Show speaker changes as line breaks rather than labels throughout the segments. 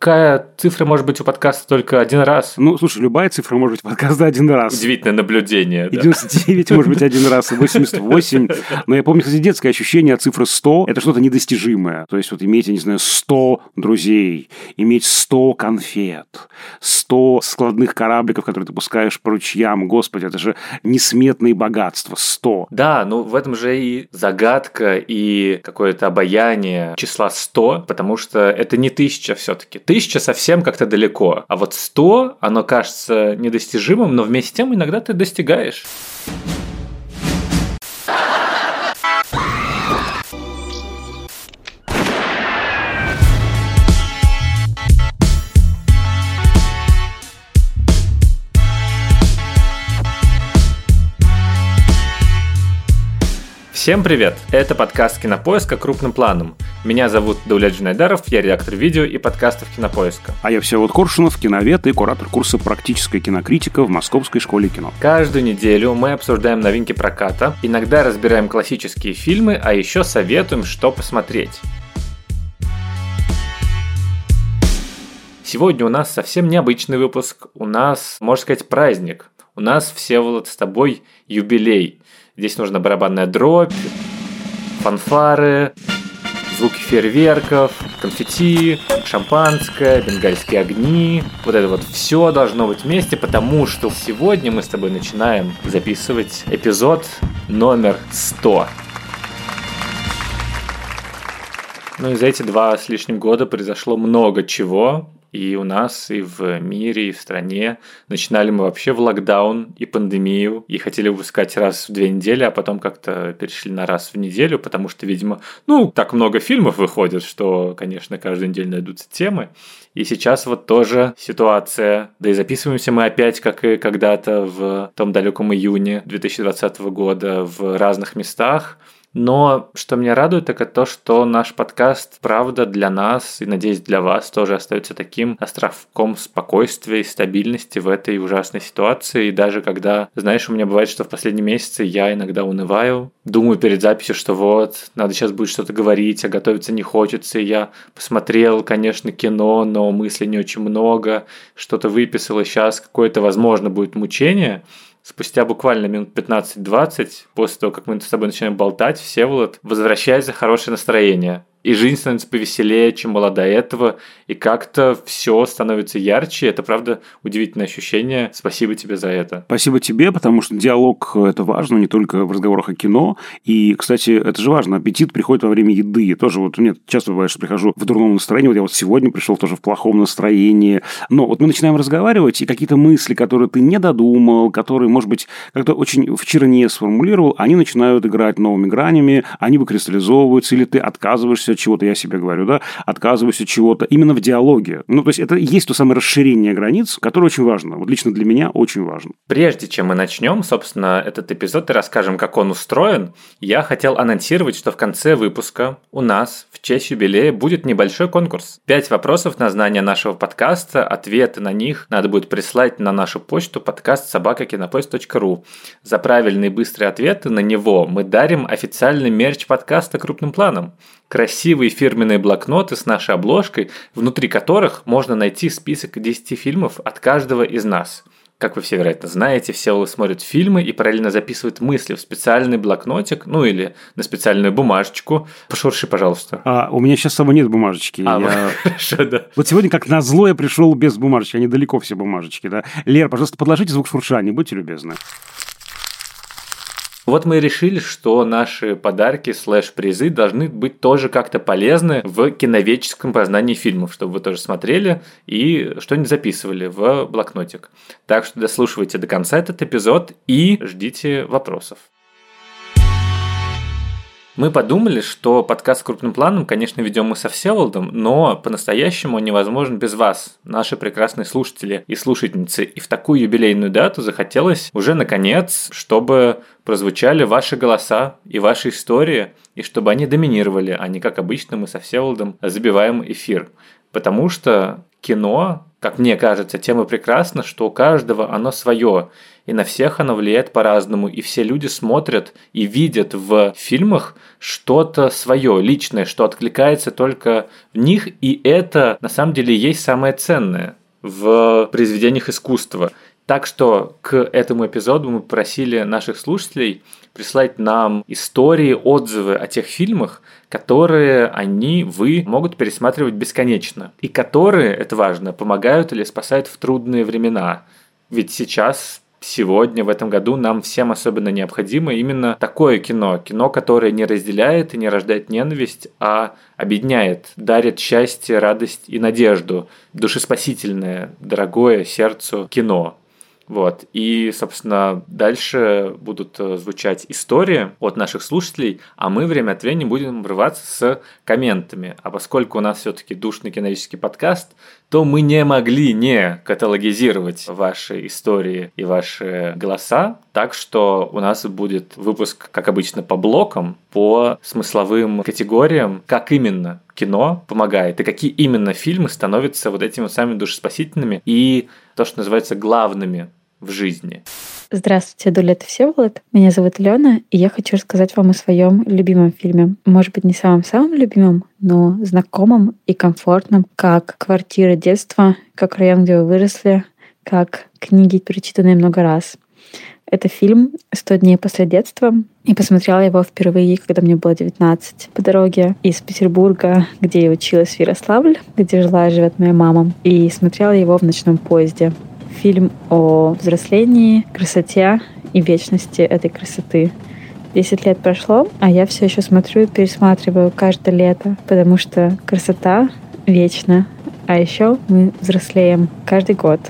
какая цифра может быть у подкаста только один раз?
Ну, слушай, любая цифра может быть у подкаста один раз.
Удивительное наблюдение.
И 99 может быть один раз, и 88. Но я помню, кстати, детское ощущение от цифры 100 – это что-то недостижимое. То есть вот иметь, я не знаю, 100 друзей, иметь 100 конфет, 100 складных корабликов, которые ты пускаешь по ручьям. Господи, это же несметные богатства. 100.
Да, ну в этом же и загадка, и какое-то обаяние числа 100, потому что это не тысяча все-таки. Тысяча совсем как-то далеко. А вот 100, оно кажется недостижимым, но вместе с тем иногда ты достигаешь. Всем привет! Это подкаст Кинопоиска крупным планом. Меня зовут Даулет Джинайдаров, я редактор видео и подкастов Кинопоиска.
А я Всеволод Коршунов, киновед и куратор курса «Практическая кинокритика» в Московской школе кино.
Каждую неделю мы обсуждаем новинки проката, иногда разбираем классические фильмы, а еще советуем, что посмотреть. Сегодня у нас совсем необычный выпуск, у нас, можно сказать, праздник. У нас, Всеволод, с тобой юбилей – Здесь нужна барабанная дробь, фанфары, звуки фейерверков, конфетти, шампанское, бенгальские огни. Вот это вот все должно быть вместе, потому что сегодня мы с тобой начинаем записывать эпизод номер 100. Ну и за эти два с лишним года произошло много чего. И у нас, и в мире, и в стране начинали мы вообще в локдаун и пандемию, и хотели выпускать раз в две недели, а потом как-то перешли на раз в неделю, потому что, видимо, ну, так много фильмов выходит, что, конечно, каждую неделю найдутся темы. И сейчас вот тоже ситуация. Да и записываемся мы опять, как и когда-то в том далеком июне 2020 года в разных местах. Но что меня радует, так это то, что наш подкаст, правда, для нас и, надеюсь, для вас тоже остается таким островком спокойствия и стабильности в этой ужасной ситуации. И даже когда, знаешь, у меня бывает, что в последние месяцы я иногда унываю, думаю перед записью, что вот, надо сейчас будет что-то говорить, а готовиться не хочется. И я посмотрел, конечно, кино, но мыслей не очень много, что-то выписал, и сейчас какое-то, возможно, будет мучение – Спустя буквально минут 15-20, после того, как мы с тобой начинаем болтать, Всеволод возвращается хорошее настроение и жизнь становится повеселее, чем была до этого, и как-то все становится ярче. Это, правда, удивительное ощущение. Спасибо тебе за это.
Спасибо тебе, потому что диалог – это важно не только в разговорах о кино. И, кстати, это же важно. Аппетит приходит во время еды. Тоже вот мне часто бывает, что прихожу в дурном настроении. Вот я вот сегодня пришел тоже в плохом настроении. Но вот мы начинаем разговаривать, и какие-то мысли, которые ты не додумал, которые, может быть, как-то очень в черне сформулировал, они начинают играть новыми гранями, они выкристаллизовываются, или ты отказываешься от чего-то, я себе говорю, да, отказываюсь от чего-то, именно в диалоге. Ну, то есть это есть то самое расширение границ, которое очень важно. Вот лично для меня очень важно.
Прежде чем мы начнем, собственно, этот эпизод и расскажем, как он устроен, я хотел анонсировать, что в конце выпуска у нас в честь юбилея будет небольшой конкурс. Пять вопросов на знание нашего подкаста, ответы на них надо будет прислать на нашу почту подкаст собакакинопоиск.ру. За правильные быстрые ответы на него мы дарим официальный мерч подкаста крупным планом красивые фирменные блокноты с нашей обложкой, внутри которых можно найти список 10 фильмов от каждого из нас. Как вы все, вероятно, знаете, все смотрят фильмы и параллельно записывают мысли в специальный блокнотик, ну или на специальную бумажечку. Пошурши, пожалуйста.
А, у меня сейчас с собой нет бумажечки.
А, я... хорошо, да.
Вот сегодня, как назло, я пришел без бумажечки. Они далеко все бумажечки, да. Лер, пожалуйста, подложите звук шуршания, будьте любезны.
Вот мы и решили, что наши подарки слэш-призы должны быть тоже как-то полезны в киноведческом познании фильмов, чтобы вы тоже смотрели и что-нибудь записывали в блокнотик. Так что дослушивайте до конца этот эпизод и ждите вопросов. Мы подумали, что подкаст крупным планом, конечно, ведем мы со Всеволодом, но по-настоящему он невозможен без вас, наши прекрасные слушатели и слушательницы. И в такую юбилейную дату захотелось уже наконец, чтобы прозвучали ваши голоса и ваши истории, и чтобы они доминировали, а не как обычно мы со Всеволодом забиваем эфир. Потому что кино как мне кажется, тем и прекрасно, что у каждого оно свое, и на всех оно влияет по-разному, и все люди смотрят и видят в фильмах что-то свое, личное, что откликается только в них, и это на самом деле есть самое ценное в произведениях искусства. Так что к этому эпизоду мы просили наших слушателей прислать нам истории, отзывы о тех фильмах, которые они, вы, могут пересматривать бесконечно. И которые, это важно, помогают или спасают в трудные времена. Ведь сейчас сегодня, в этом году, нам всем особенно необходимо именно такое кино. Кино, которое не разделяет и не рождает ненависть, а объединяет, дарит счастье, радость и надежду. Душеспасительное, дорогое сердцу кино. Вот. И, собственно, дальше будут э, звучать истории от наших слушателей, а мы время от времени будем врываться с комментами. А поскольку у нас все-таки душный киновический подкаст, то мы не могли не каталогизировать ваши истории и ваши голоса. Так что у нас будет выпуск, как обычно, по блокам, по смысловым категориям, как именно кино помогает и какие именно фильмы становятся вот этими самыми душеспасительными и то, что называется главными в жизни.
Здравствуйте, Дуля, это Всеволод. Меня зовут Лена, и я хочу рассказать вам о своем любимом фильме. Может быть, не самым-самым любимым, но знакомым и комфортным, как «Квартира детства», как «Район, где вы выросли», как книги, перечитанные много раз. Это фильм «100 дней после детства». И посмотрела его впервые, когда мне было 19. По дороге из Петербурга, где я училась в Ярославль, где жила и живет моя мама. И смотрела его в ночном поезде фильм о взрослении, красоте и вечности этой красоты. Десять лет прошло, а я все еще смотрю и пересматриваю каждое лето, потому что красота вечна, а еще мы взрослеем каждый год.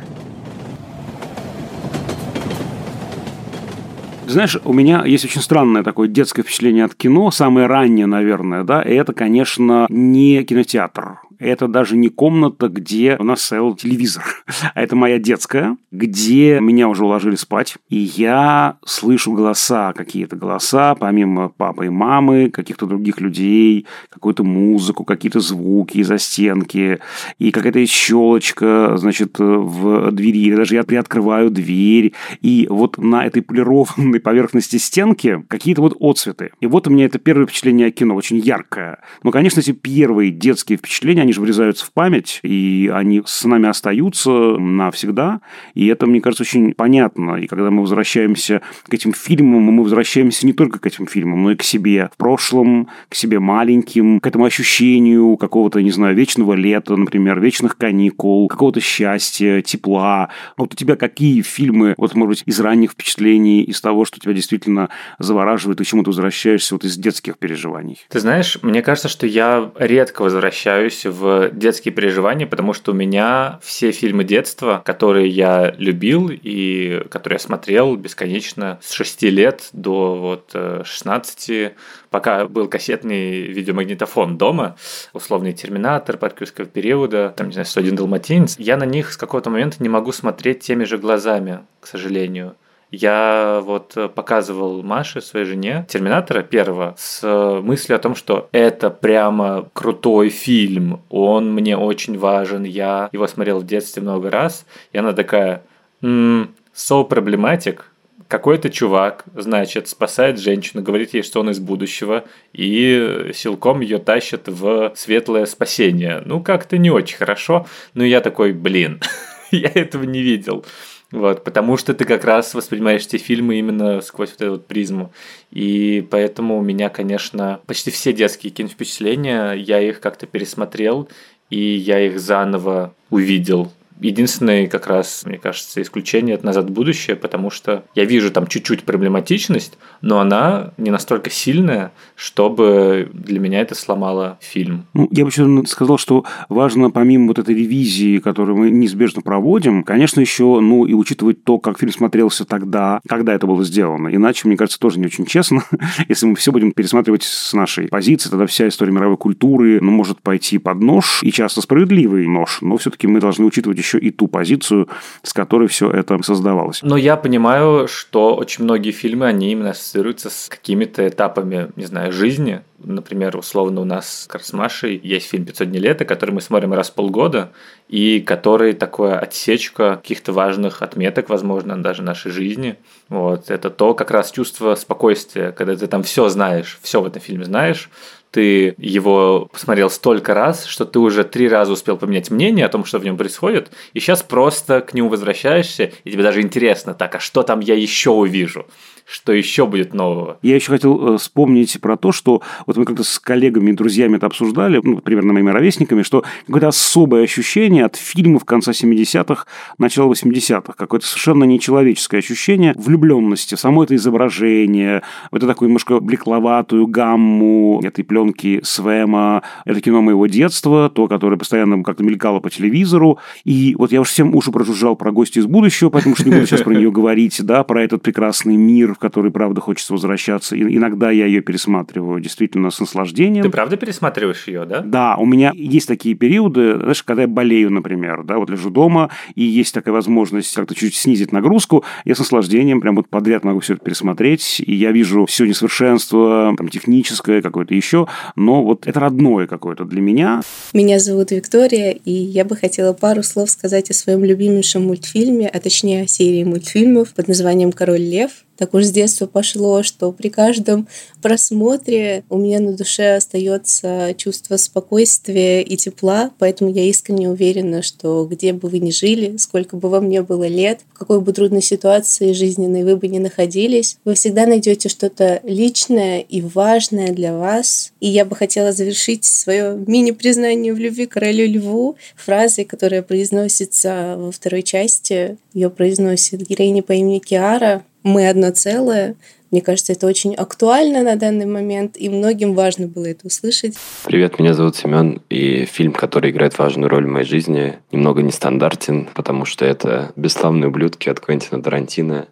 Знаешь, у меня есть очень странное такое детское впечатление от кино, самое раннее, наверное, да, и это, конечно, не кинотеатр. Это даже не комната, где у нас стоял телевизор. А это моя детская, где меня уже уложили спать. И я слышу голоса, какие-то голоса, помимо папы и мамы, каких-то других людей, какую-то музыку, какие-то звуки из-за стенки. И какая-то щелочка, значит, в двери. Даже я приоткрываю дверь. И вот на этой полированной поверхности стенки какие-то вот отцветы. И вот у меня это первое впечатление о кино, очень яркое. Но, конечно, эти первые детские впечатления, они же врезаются в память, и они с нами остаются навсегда. И это, мне кажется, очень понятно. И когда мы возвращаемся к этим фильмам, мы возвращаемся не только к этим фильмам, но и к себе в прошлом, к себе маленьким, к этому ощущению какого-то, не знаю, вечного лета, например, вечных каникул, какого-то счастья, тепла. Вот у тебя какие фильмы, вот, может быть, из ранних впечатлений, из того, что тебя действительно завораживает, и чему ты возвращаешься вот из детских переживаний?
Ты знаешь, мне кажется, что я редко возвращаюсь в в детские переживания, потому что у меня все фильмы детства, которые я любил и которые я смотрел бесконечно с 6 лет до вот 16, э, пока был кассетный видеомагнитофон дома, условный «Терминатор», «Паркюрского периода», там, не знаю, «101 далматинец», я на них с какого-то момента не могу смотреть теми же глазами, к сожалению. Я вот показывал Маше, своей жене, Терминатора первого, с мыслью о том, что это прямо крутой фильм, он мне очень важен, я его смотрел в детстве много раз, и она такая, м-м, so проблематик, какой-то чувак, значит, спасает женщину, говорит ей, что он из будущего, и силком ее тащит в светлое спасение. Ну, как-то не очень хорошо, но я такой, блин, я этого не видел. Вот, потому что ты как раз воспринимаешь эти фильмы именно сквозь вот эту вот призму. И поэтому у меня, конечно, почти все детские киновпечатления, я их как-то пересмотрел, и я их заново увидел Единственное, как раз, мне кажется, исключение это «Назад в будущее», потому что я вижу там чуть-чуть проблематичность, но она не настолько сильная, чтобы для меня это сломало фильм.
Ну, я бы еще сказал, что важно, помимо вот этой ревизии, которую мы неизбежно проводим, конечно, еще, ну, и учитывать то, как фильм смотрелся тогда, когда это было сделано. Иначе, мне кажется, тоже не очень честно. Если мы все будем пересматривать с нашей позиции, тогда вся история мировой культуры, ну, может пойти под нож, и часто справедливый нож, но все-таки мы должны учитывать еще еще и ту позицию, с которой все это создавалось.
Но я понимаю, что очень многие фильмы, они именно ассоциируются с какими-то этапами, не знаю, жизни. Например, условно у нас с Красмашей есть фильм «500 дней лета», который мы смотрим раз в полгода, и который такое отсечка каких-то важных отметок, возможно, даже нашей жизни. Вот. Это то как раз чувство спокойствия, когда ты там все знаешь, все в этом фильме знаешь, ты его посмотрел столько раз, что ты уже три раза успел поменять мнение о том, что в нем происходит, и сейчас просто к нему возвращаешься, и тебе даже интересно, так, а что там я еще увижу? Что еще будет нового.
Я еще хотел э, вспомнить про то, что вот мы как-то с коллегами и друзьями это обсуждали, ну, примерно моими ровесниками, что какое-то особое ощущение от фильмов конца 70-х, начала 80-х, какое-то совершенно нечеловеческое ощущение влюбленности, само это изображение, это такую немножко блекловатую гамму этой пленки Свема, это кино моего детства, то, которое постоянно как-то мелькало по телевизору, и вот я уж всем уши прожужжал про гости из будущего, потому что не буду сейчас про нее говорить, да, про этот прекрасный мир, который, правда, хочется возвращаться. И иногда я ее пересматриваю действительно с наслаждением.
Ты правда пересматриваешь ее, да?
Да, у меня есть такие периоды, знаешь, когда я болею, например, да, вот лежу дома, и есть такая возможность как-то чуть снизить нагрузку, я с наслаждением прям вот подряд могу все это пересмотреть, и я вижу все несовершенство, там, техническое какое-то еще, но вот это родное какое-то для меня.
Меня зовут Виктория, и я бы хотела пару слов сказать о своем любимейшем мультфильме, а точнее о серии мультфильмов под названием «Король лев», так уж с детства пошло, что при каждом просмотре у меня на душе остается чувство спокойствия и тепла, поэтому я искренне уверена, что где бы вы ни жили, сколько бы вам не было лет, в какой бы трудной ситуации жизненной вы бы ни находились, вы всегда найдете что-то личное и важное для вас. И я бы хотела завершить свое мини-признание в любви королю льву фразой, которая произносится во второй части. Ее произносит героиня по имени Киара мы одно целое. Мне кажется, это очень актуально на данный момент, и многим важно было это услышать.
Привет, меня зовут Семен, и фильм, который играет важную роль в моей жизни, немного нестандартен, потому что это «Бесславные ублюдки» от Квентина Тарантино.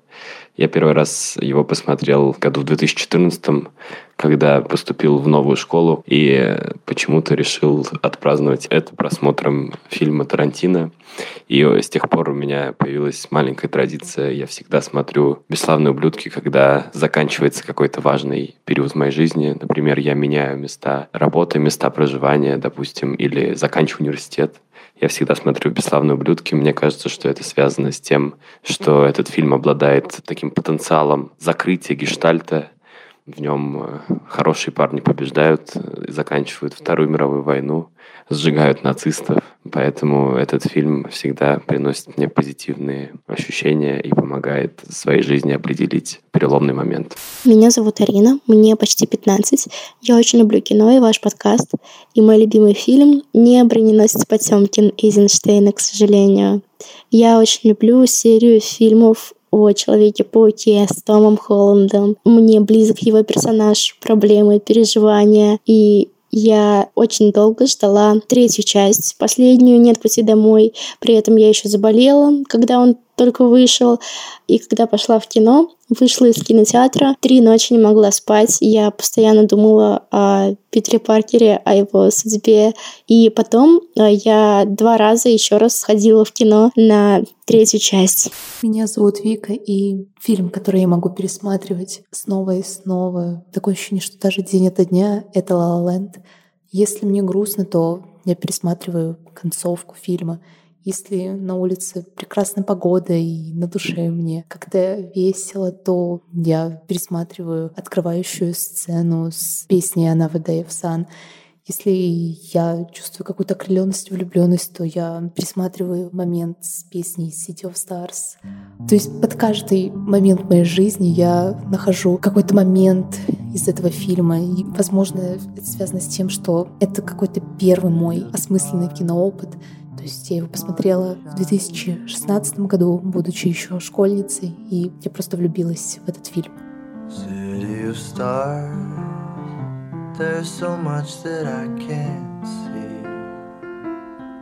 Я первый раз его посмотрел году в 2014 когда поступил в новую школу и почему-то решил отпраздновать это просмотром фильма Тарантино. И с тех пор у меня появилась маленькая традиция. Я всегда смотрю «Бесславные ублюдки», когда заканчивается какой-то важный период в моей жизни. Например, я меняю места работы, места проживания, допустим, или заканчиваю университет. Я всегда смотрю «Бесславные ублюдки». Мне кажется, что это связано с тем, что этот фильм обладает таким потенциалом закрытия гештальта, в нем э, хорошие парни побеждают, э, заканчивают Вторую мировую войну, сжигают нацистов. Поэтому этот фильм всегда приносит мне позитивные ощущения и помогает в своей жизни определить переломный момент.
Меня зовут Арина, мне почти 15. Я очень люблю кино и ваш подкаст. И мой любимый фильм не «Броненосец Потемкин» Эйзенштейна, к сожалению. Я очень люблю серию фильмов о Человеке-пауке с Томом Холландом. Мне близок его персонаж, проблемы, переживания. И я очень долго ждала третью часть, последнюю «Нет пути домой». При этом я еще заболела, когда он только вышел. И когда пошла в кино, вышла из кинотеатра, три ночи не могла спать. Я постоянно думала о Питере Паркере, о его судьбе. И потом э, я два раза еще раз ходила в кино на третью часть.
Меня зовут Вика, и фильм, который я могу пересматривать снова и снова. Такое ощущение, что даже день ото дня — это «Ла La Ленд». Если мне грустно, то я пересматриваю концовку фильма — если на улице прекрасная погода и на душе мне как-то весело, то я пересматриваю открывающую сцену с песней «Another Day of Sun». Если я чувствую какую-то окрыленность, влюбленность, то я пересматриваю момент с песней City of Stars. То есть под каждый момент моей жизни я нахожу какой-то момент из этого фильма. И, возможно, это связано с тем, что это какой-то первый мой осмысленный киноопыт. То есть я его посмотрела в 2016 году, будучи еще школьницей, и я просто влюбилась в этот фильм.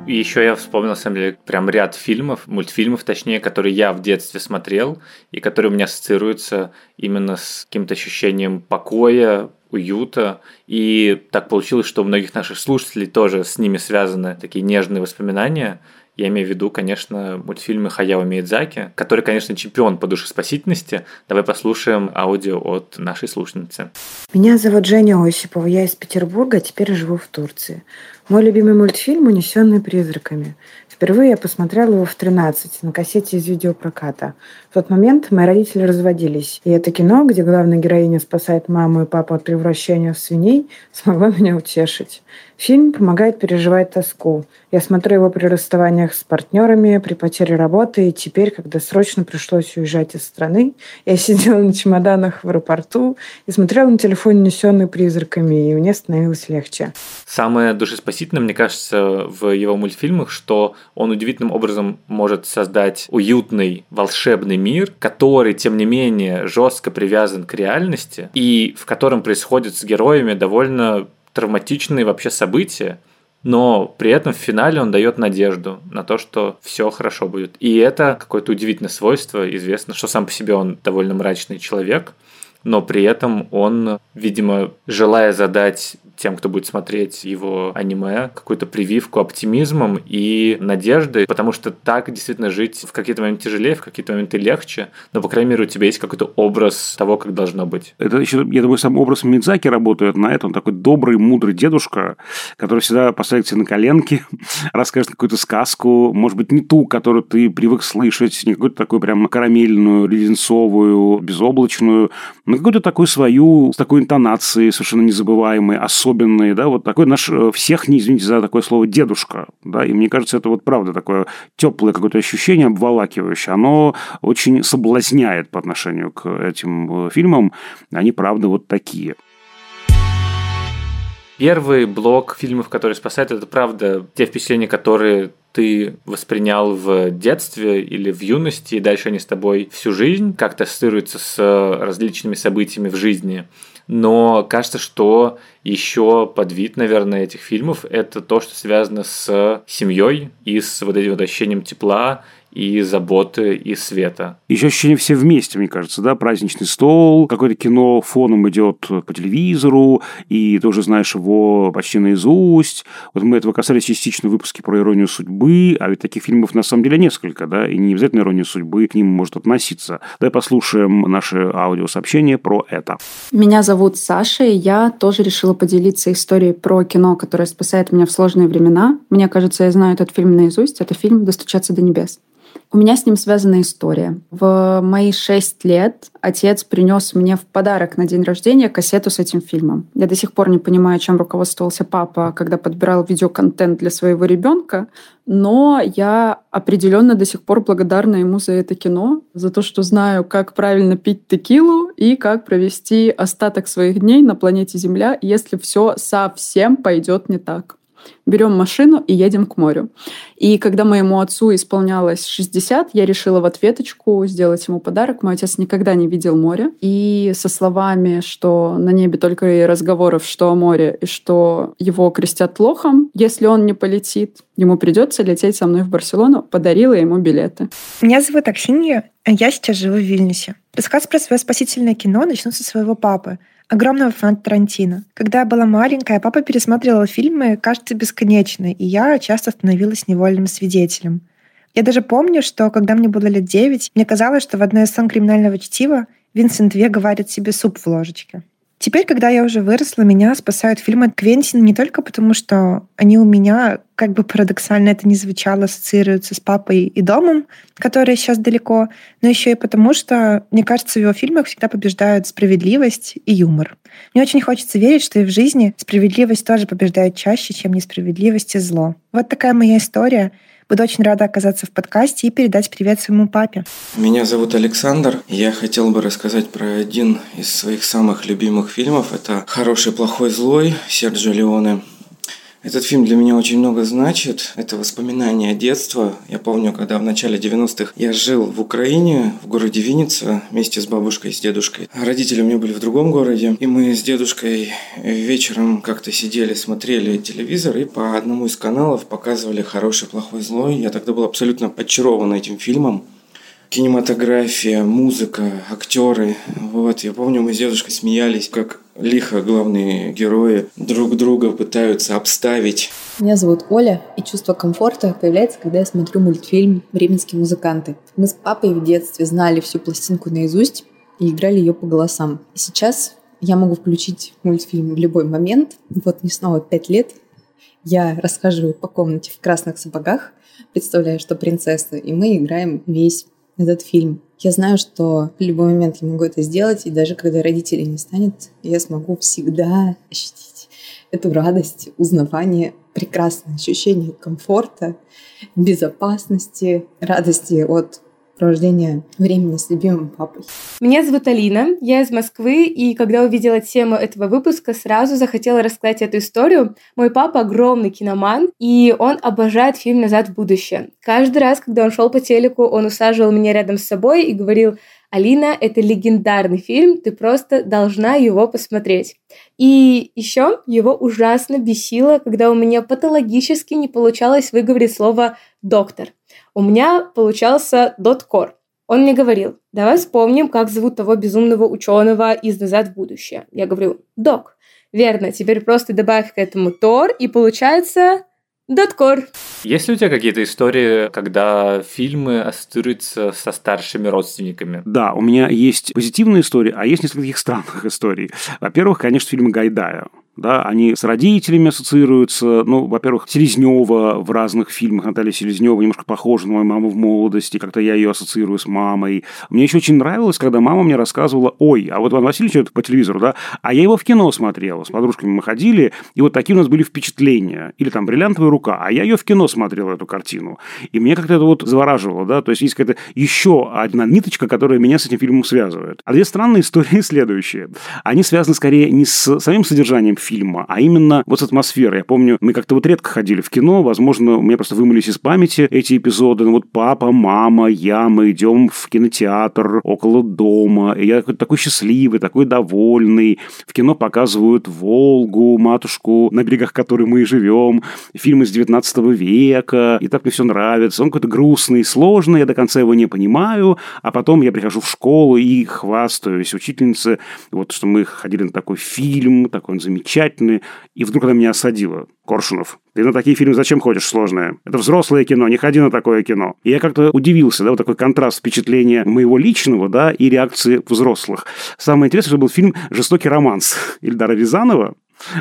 Еще я вспомнил, на самом деле, прям ряд фильмов, мультфильмов, точнее, которые я в детстве смотрел, и которые у меня ассоциируются именно с каким-то ощущением покоя, уюта. И так получилось, что у многих наших слушателей тоже с ними связаны такие нежные воспоминания. Я имею в виду, конечно, мультфильмы Хаяо Миядзаки, который, конечно, чемпион по душеспасительности. Давай послушаем аудио от нашей слушницы.
Меня зовут Женя Осипова, я из Петербурга, а теперь живу в Турции. Мой любимый мультфильм «Унесенный призраками». Впервые я посмотрела его в 13 на кассете из видеопроката. В тот момент мои родители разводились, и это кино, где главная героиня спасает маму и папу от превращения в свиней, смогло меня утешить. Фильм помогает переживать тоску. Я смотрю его при расставаниях с партнерами, при потере работы, и теперь, когда срочно пришлось уезжать из страны, я сидела на чемоданах в аэропорту и смотрела на телефон, несенный призраками, и мне становилось легче.
Самое душеспасительное, мне кажется, в его мультфильмах, что он удивительным образом может создать уютный, волшебный мир, который, тем не менее, жестко привязан к реальности и в котором происходит с героями довольно травматичные вообще события, но при этом в финале он дает надежду на то, что все хорошо будет. И это какое-то удивительное свойство. Известно, что сам по себе он довольно мрачный человек, но при этом он, видимо, желая задать тем, кто будет смотреть его аниме, какую-то прививку оптимизмом и надеждой, потому что так действительно жить в какие-то моменты тяжелее, в какие-то моменты легче, но, по крайней мере, у тебя есть какой-то образ того, как должно быть.
Это еще, я думаю, сам образ Мидзаки работает на этом. Такой добрый, мудрый дедушка, который всегда поставит тебя на коленки, расскажет какую-то сказку, может быть, не ту, которую ты привык слышать, не какую-то такую прям карамельную, леденцовую, безоблачную, но какую-то такую свою, с такой интонацией совершенно незабываемой, особенной особенные, да, вот такой наш э, всех, не извините за такое слово, дедушка, да, и мне кажется, это вот правда такое теплое какое-то ощущение, обволакивающее, оно очень соблазняет по отношению к этим э, фильмам, они правда вот такие.
Первый блок фильмов, которые спасают, это правда те впечатления, которые ты воспринял в детстве или в юности, и дальше они с тобой всю жизнь как-то ассоциируются с различными событиями в жизни но кажется, что еще подвид, наверное, этих фильмов – это то, что связано с семьей и с вот этим вот ощущением тепла и заботы, и света.
Еще ощущение все вместе, мне кажется, да, праздничный стол, какое-то кино фоном идет по телевизору, и ты уже знаешь его почти наизусть. Вот мы этого касались частично в выпуске про иронию судьбы, а ведь таких фильмов на самом деле несколько, да, и не обязательно ирония судьбы к ним может относиться. Давай послушаем наше аудиосообщение про это.
Меня зовут Саша, и я тоже решила поделиться историей про кино, которое спасает меня в сложные времена. Мне кажется, я знаю этот фильм наизусть. Это фильм «Достучаться до небес». У меня с ним связана история. В мои шесть лет отец принес мне в подарок на день рождения кассету с этим фильмом. Я до сих пор не понимаю, чем руководствовался папа, когда подбирал видеоконтент для своего ребенка, но я определенно до сих пор благодарна ему за это кино, за то, что знаю, как правильно пить текилу и как провести остаток своих дней на планете Земля, если все совсем пойдет не так берем машину и едем к морю. И когда моему отцу исполнялось 60, я решила в ответочку сделать ему подарок. Мой отец никогда не видел море. И со словами, что на небе только и разговоров, что о море, и что его крестят лохом, если он не полетит, ему придется лететь со мной в Барселону, подарила ему билеты.
Меня зовут Аксинья, а я сейчас живу в Вильнюсе. Рассказ про свое спасительное кино начну со своего папы — огромного фанат Тарантино. Когда я была маленькая, папа пересматривал фильмы, кажется, бесконечно, и я часто становилась невольным свидетелем. Я даже помню, что когда мне было лет девять, мне казалось, что в одной из сон криминального чтива Винсент Вега варит себе суп в ложечке. Теперь, когда я уже выросла, меня спасают фильмы Квентина не только потому, что они у меня, как бы парадоксально это ни звучало, ассоциируются с папой и домом, который сейчас далеко, но еще и потому, что, мне кажется, в его фильмах всегда побеждают справедливость и юмор. Мне очень хочется верить, что и в жизни справедливость тоже побеждает чаще, чем несправедливость и зло. Вот такая моя история — Буду очень рада оказаться в подкасте и передать привет своему папе.
Меня зовут Александр. Я хотел бы рассказать про один из своих самых любимых фильмов. Это «Хороший, плохой, злой» Серджио Леоне. Этот фильм для меня очень много значит. Это воспоминания детства. Я помню, когда в начале 90-х я жил в Украине, в городе Винница, вместе с бабушкой и с дедушкой. Родители у меня были в другом городе. И мы с дедушкой вечером как-то сидели, смотрели телевизор и по одному из каналов показывали «Хороший, плохой, злой». Я тогда был абсолютно очарован этим фильмом. Кинематография, музыка, актеры. Вот, я помню, мы с дедушкой смеялись, как лихо главные герои друг друга пытаются обставить.
Меня зовут Оля, и чувство комфорта появляется, когда я смотрю мультфильм «Бременские музыканты». Мы с папой в детстве знали всю пластинку наизусть и играли ее по голосам. И сейчас я могу включить мультфильм в любой момент. Вот мне снова пять лет. Я расхаживаю по комнате в красных сапогах, представляю, что принцесса, и мы играем весь этот фильм. Я знаю, что в любой момент я могу это сделать, и даже когда родителей не станет, я смогу всегда ощутить эту радость, узнавание, прекрасное ощущение комфорта, безопасности, радости от провождения времени с любимым папой.
Меня зовут Алина, я из Москвы, и когда увидела тему этого выпуска, сразу захотела рассказать эту историю. Мой папа огромный киноман, и он обожает фильм «Назад в будущее». Каждый раз, когда он шел по телеку, он усаживал меня рядом с собой и говорил, Алина, это легендарный фильм, ты просто должна его посмотреть. И еще его ужасно бесило, когда у меня патологически не получалось выговорить слово «доктор» у меня получался доткор. Он мне говорил, давай вспомним, как зовут того безумного ученого из «Назад в будущее». Я говорю, док. Верно, теперь просто добавь к этому тор, и получается Доткор.
Есть ли у тебя какие-то истории, когда фильмы ассоциируются со старшими родственниками?
Да, у меня есть позитивные истории, а есть несколько таких странных историй. Во-первых, конечно, фильмы Гайдая да, они с родителями ассоциируются. Ну, во-первых, Селезнева в разных фильмах, Наталья Селезнева немножко похожа на мою маму в молодости, как-то я ее ассоциирую с мамой. Мне еще очень нравилось, когда мама мне рассказывала, ой, а вот Иван Васильевич это по телевизору, да, а я его в кино смотрела, с подружками мы ходили, и вот такие у нас были впечатления. Или там «Бриллиантовая рука», а я ее в кино смотрела, эту картину. И мне как-то это вот завораживало, да, то есть есть какая-то еще одна ниточка, которая меня с этим фильмом связывает. А две странные истории следующие. Они связаны скорее не с самим содержанием фильма, а именно вот с атмосферой. Я помню, мы как-то вот редко ходили в кино, возможно, у меня просто вымылись из памяти эти эпизоды. Ну, вот папа, мама, я, мы идем в кинотеатр около дома, и я такой счастливый, такой довольный. В кино показывают Волгу, матушку, на берегах которой мы и живем, фильм из 19 века, и так мне все нравится. Он какой-то грустный, сложный, я до конца его не понимаю, а потом я прихожу в школу и хвастаюсь учительнице, вот что мы ходили на такой фильм, такой он замечательный, замечательный, и вдруг она меня осадила. Коршунов, ты на такие фильмы зачем ходишь сложное? Это взрослое кино, не ходи на такое кино. И я как-то удивился, да, вот такой контраст впечатления моего личного, да, и реакции взрослых. Самое интересное, что был фильм «Жестокий романс» Ильдара Рязанова,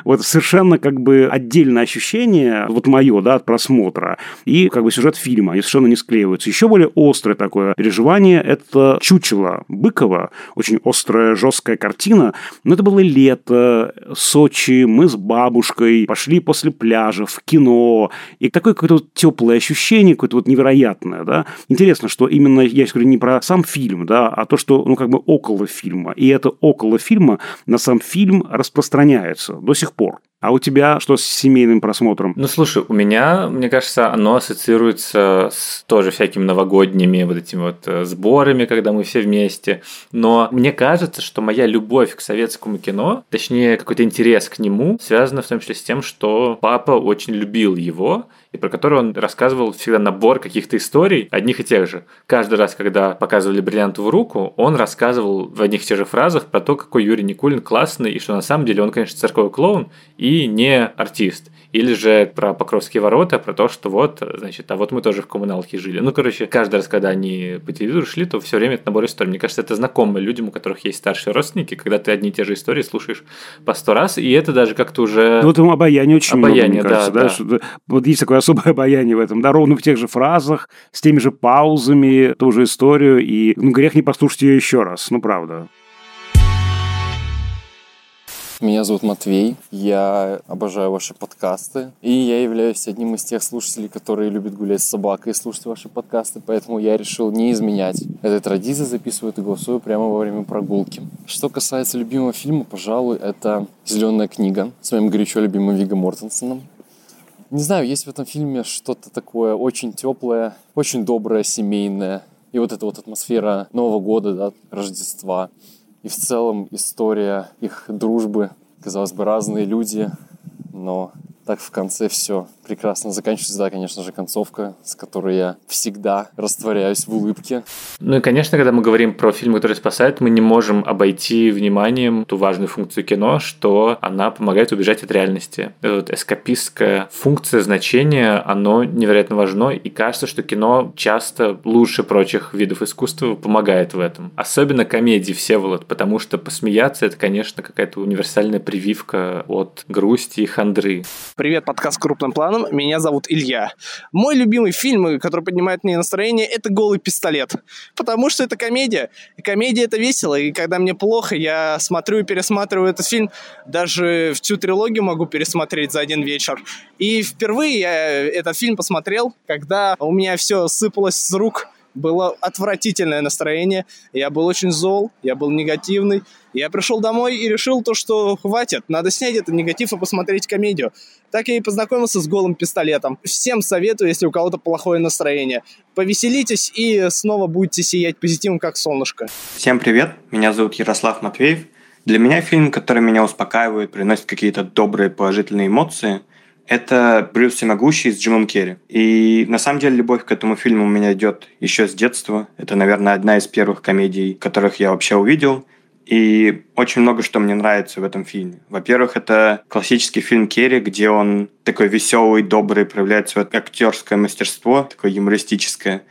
вот совершенно как бы отдельное ощущение, вот мое, да, от просмотра, и как бы сюжет фильма, они совершенно не склеиваются. Еще более острое такое переживание – это «Чучело» Быкова, очень острая, жесткая картина, но это было лето, Сочи, мы с бабушкой пошли после пляжа в кино, и такое какое-то вот теплое ощущение, какое-то вот невероятное, да. Интересно, что именно, я говорю не про сам фильм, да, а то, что, ну, как бы около фильма, и это около фильма на сам фильм распространяется до сих пор. А у тебя что с семейным просмотром?
Ну, слушай, у меня, мне кажется, оно ассоциируется с тоже всякими новогодними вот этими вот э, сборами, когда мы все вместе. Но мне кажется, что моя любовь к советскому кино, точнее, какой-то интерес к нему, связана в том числе с тем, что папа очень любил его, и про который он рассказывал всегда набор каких-то историй, одних и тех же. Каждый раз, когда показывали бриллиантовую руку, он рассказывал в одних и тех же фразах про то, какой Юрий Никулин классный, и что на самом деле он, конечно, цирковой клоун и не артист. Или же про Покровские ворота, про то, что вот, значит, а вот мы тоже в коммуналке жили. Ну, короче, каждый раз, когда они по телевизору шли, то все время это набор историй. Мне кажется, это знакомо людям, у которых есть старшие родственники, когда ты одни и те же истории слушаешь по сто раз, и это даже как-то уже...
Ну, вот ему обаяние очень обаяние, много, мне кажется, да, да. Что вот есть такое особое обаяние в этом, да, ровно в тех же фразах, с теми же паузами, ту же историю, и ну, грех не послушать ее еще раз, ну, правда.
Меня зовут Матвей, я обожаю ваши подкасты, и я являюсь одним из тех слушателей, которые любят гулять с собакой и слушать ваши подкасты, поэтому я решил не изменять этой традиции, записываю и голосую прямо во время прогулки. Что касается любимого фильма, пожалуй, это «Зеленая книга» с моим горячо любимым Виго Мортенсоном. Не знаю, есть в этом фильме что-то такое очень теплое, очень доброе, семейное. И вот эта вот атмосфера Нового года, да, Рождества – и в целом история их дружбы. Казалось бы, разные люди, но так в конце все прекрасно заканчивается, да, конечно же, концовка, с которой я всегда растворяюсь в улыбке.
Ну и, конечно, когда мы говорим про фильмы, которые спасают, мы не можем обойти вниманием ту важную функцию кино, что она помогает убежать от реальности. Вот эскапистская функция, значение, оно невероятно важно, и кажется, что кино часто лучше прочих видов искусства помогает в этом. Особенно комедии Всеволод, потому что посмеяться это, конечно, какая-то универсальная прививка от грусти и хандры.
Привет, подкаст «Крупным планом». Меня зовут Илья. Мой любимый фильм, который поднимает мне настроение, это «Голый пистолет». Потому что это комедия. И комедия — это весело. И когда мне плохо, я смотрю и пересматриваю этот фильм. Даже всю трилогию могу пересмотреть за один вечер. И впервые я этот фильм посмотрел, когда у меня все сыпалось с рук было отвратительное настроение, я был очень зол, я был негативный. Я пришел домой и решил то, что хватит, надо снять этот негатив и посмотреть комедию. Так я и познакомился с голым пистолетом. Всем советую, если у кого-то плохое настроение. Повеселитесь и снова будете сиять позитивом, как солнышко.
Всем привет, меня зовут Ярослав Матвеев. Для меня фильм, который меня успокаивает, приносит какие-то добрые положительные эмоции – это Брюс Всемогущий с Джимом Керри. И на самом деле любовь к этому фильму у меня идет еще с детства. Это, наверное, одна из первых комедий, которых я вообще увидел. И очень много что мне нравится в этом фильме. Во-первых, это классический фильм Керри, где он такой веселый, добрый, проявляет свое актерское мастерство, такое юмористическое.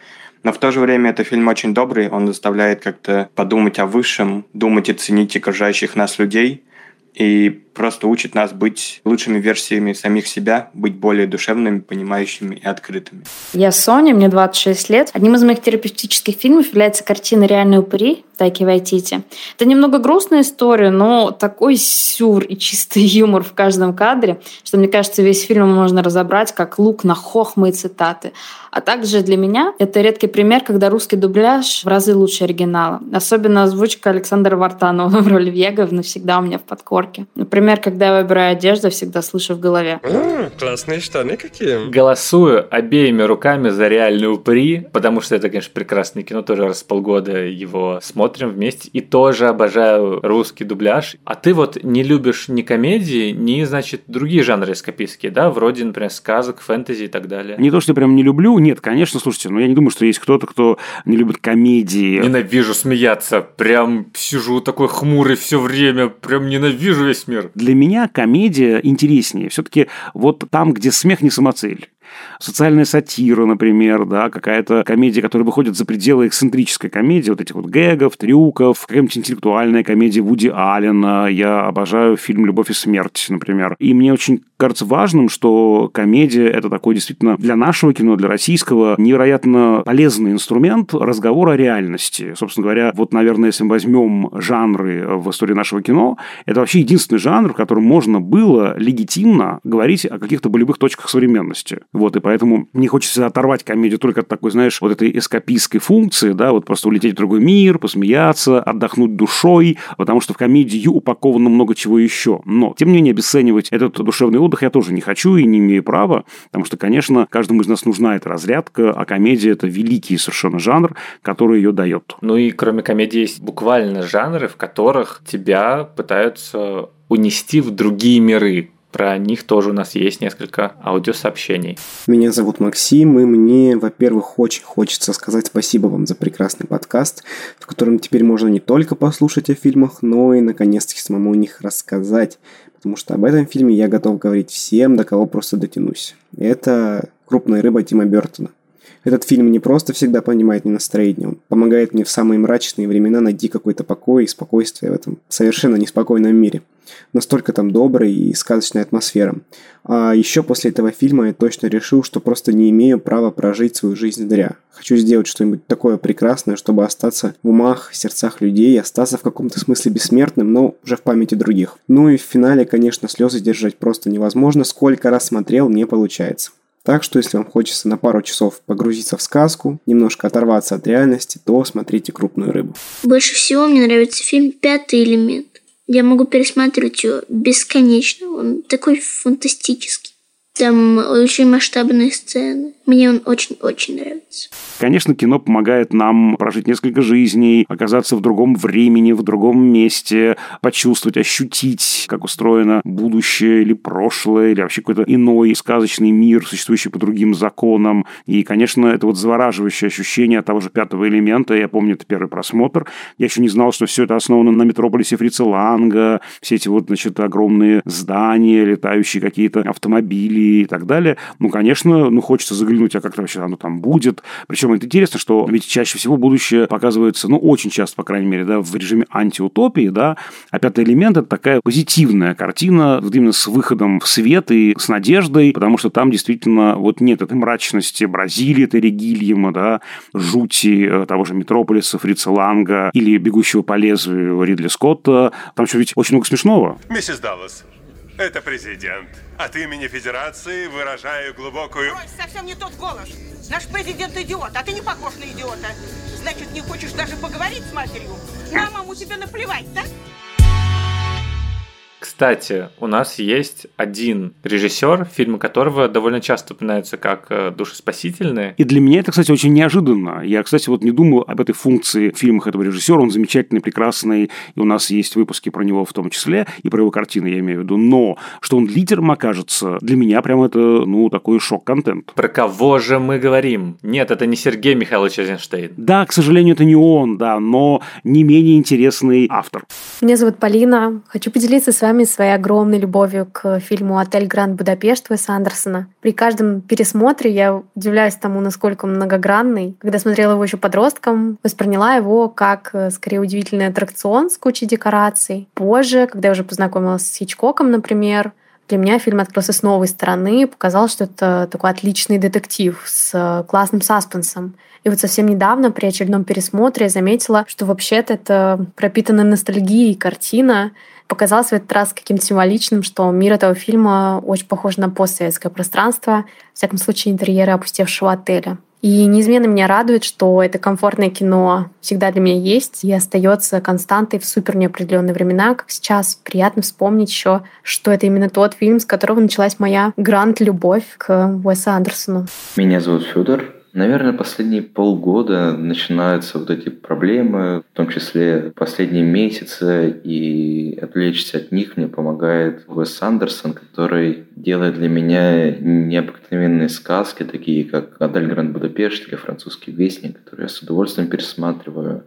Но в то же время это фильм очень добрый, он заставляет как-то подумать о высшем, думать и ценить окружающих нас людей – и просто учит нас быть лучшими версиями самих себя, быть более душевными, понимающими и открытыми.
Я Соня, мне 26 лет. Одним из моих терапевтических фильмов является картина «Реальные упыри» Тайки Вайтити. Это немного грустная история, но такой сюр и чистый юмор в каждом кадре, что, мне кажется, весь фильм можно разобрать как лук на хохмы и цитаты. А также для меня это редкий пример, когда русский дубляж в разы лучше оригинала. Особенно озвучка Александра Вартанова в роли Вега навсегда у меня в подкорке. Например, когда я выбираю одежду, всегда слышу в голове.
классные штаны какие. Голосую обеими руками за реальный упыри, потому что это, конечно, прекрасное кино, тоже раз в полгода его смотрим вместе. И тоже обожаю русский дубляж. А ты вот не любишь ни комедии, ни, значит, другие жанры эскапистские, да? Вроде, например, сказок, фэнтези и так далее.
Не то, что я прям не люблю, нет, конечно, слушайте, но я не думаю, что есть кто-то, кто не любит комедии.
Ненавижу смеяться. Прям сижу такой хмурый все время. Прям ненавижу весь мир.
Для меня комедия интереснее. Все-таки вот там, где смех не самоцель социальная сатира, например, да, какая-то комедия, которая выходит за пределы эксцентрической комедии, вот этих вот гэгов, трюков, какая-нибудь интеллектуальная комедия Вуди Аллена. Я обожаю фильм «Любовь и смерть», например. И мне очень кажется важным, что комедия – это такой действительно для нашего кино, для российского, невероятно полезный инструмент разговора о реальности. Собственно говоря, вот, наверное, если мы возьмем жанры в истории нашего кино, это вообще единственный жанр, в котором можно было легитимно говорить о каких-то болевых точках современности. Вот, и поэтому не хочется оторвать комедию только от такой, знаешь, вот этой эскапистской функции, да, вот просто улететь в другой мир, посмеяться, отдохнуть душой, потому что в комедии упаковано много чего еще. Но, тем не менее, обесценивать этот душевный отдых я тоже не хочу и не имею права, потому что, конечно, каждому из нас нужна эта разрядка, а комедия – это великий совершенно жанр, который ее дает.
Ну и кроме комедии есть буквально жанры, в которых тебя пытаются унести в другие миры, про них тоже у нас есть несколько аудиосообщений.
Меня зовут Максим, и мне, во-первых, очень хочется сказать спасибо вам за прекрасный подкаст, в котором теперь можно не только послушать о фильмах, но и наконец-таки самому о них рассказать, потому что об этом фильме я готов говорить всем, до кого просто дотянусь. Это «Крупная рыба» Тима Бертона. Этот фильм не просто всегда понимает мне настроение, он помогает мне в самые мрачные времена найти какой-то покой и спокойствие в этом совершенно неспокойном мире. Настолько там добрая и сказочная атмосфера. А еще после этого фильма я точно решил, что просто не имею права прожить свою жизнь зря. Хочу сделать что-нибудь такое прекрасное, чтобы остаться в умах, сердцах людей, остаться в каком-то смысле бессмертным, но уже в памяти других. Ну и в финале, конечно, слезы держать просто невозможно. Сколько раз смотрел, не получается. Так что, если вам хочется на пару часов погрузиться в сказку, немножко оторваться от реальности, то смотрите «Крупную рыбу».
Больше всего мне нравится фильм «Пятый элемент». Я могу пересматривать его бесконечно. Он такой фантастический. Там очень масштабные сцены. Мне он очень-очень нравится.
Конечно, кино помогает нам прожить несколько жизней, оказаться в другом времени, в другом месте, почувствовать, ощутить, как устроено будущее или прошлое, или вообще какой-то иной сказочный мир, существующий по другим законам. И, конечно, это вот завораживающее ощущение того же пятого элемента. Я помню, это первый просмотр. Я еще не знал, что все это основано на метрополисе Фрица Ланга, все эти вот, значит, огромные здания, летающие какие-то автомобили и так далее. Ну, конечно, ну, хочется заглянуть, а как вообще оно там будет. Причем это интересно, что ведь чаще всего будущее показывается, ну, очень часто, по крайней мере, да, в режиме антиутопии, да, а пятый элемент – это такая позитивная картина, вот именно с выходом в свет и с надеждой, потому что там действительно вот нет этой мрачности Бразилии, этой Регильема, да, жути э, того же Метрополиса, Фрица Ланга или «Бегущего по лезвию» Ридли Скотта. Там еще ведь очень много смешного.
Миссис Даллас, это президент. От имени Федерации выражаю глубокую...
Брось, совсем не тот голос. Наш президент идиот, а ты не похож на идиота. Значит, не хочешь даже поговорить с матерью? На маму тебе наплевать, да?
Кстати, у нас есть один режиссер, фильмы которого довольно часто упоминаются как э, душеспасительные.
И для меня это, кстати, очень неожиданно. Я, кстати, вот не думал об этой функции в фильмах этого режиссера. Он замечательный, прекрасный, и у нас есть выпуски про него в том числе, и про его картины, я имею в виду. Но что он лидером окажется, для меня прям это, ну, такой шок-контент.
Про кого же мы говорим? Нет, это не Сергей Михайлович Эйзенштейн.
Да, к сожалению, это не он, да, но не менее интересный автор.
Меня зовут Полина. Хочу поделиться с вами своей огромной любовью к фильму «Отель Гранд Будапешт» Уэса Андерсона. При каждом пересмотре я удивляюсь тому, насколько многогранный. Когда смотрела его еще подростком, восприняла его как, э, скорее, удивительный аттракцион с кучей декораций. Позже, когда я уже познакомилась с Хичкоком, например, для меня фильм открылся с новой стороны, показал, что это такой отличный детектив с э, классным саспенсом. И вот совсем недавно при очередном пересмотре я заметила, что вообще-то это пропитанная ностальгией картина, показалось в этот раз каким-то символичным, что мир этого фильма очень похож на постсоветское пространство, в всяком случае интерьеры опустевшего отеля. И неизменно меня радует, что это комфортное кино всегда для меня есть и остается константой в супер неопределенные времена, как сейчас. Приятно вспомнить еще, что это именно тот фильм, с которого началась моя гранд-любовь к Уэсу Андерсону.
Меня зовут Федор. Наверное, последние полгода начинаются вот эти проблемы, в том числе последние месяцы, и отвлечься от них мне помогает Уэс Андерсон, который делает для меня необыкновенные сказки, такие как «Адель Гранд Будапешт» или «Французский вестник», которые я с удовольствием пересматриваю.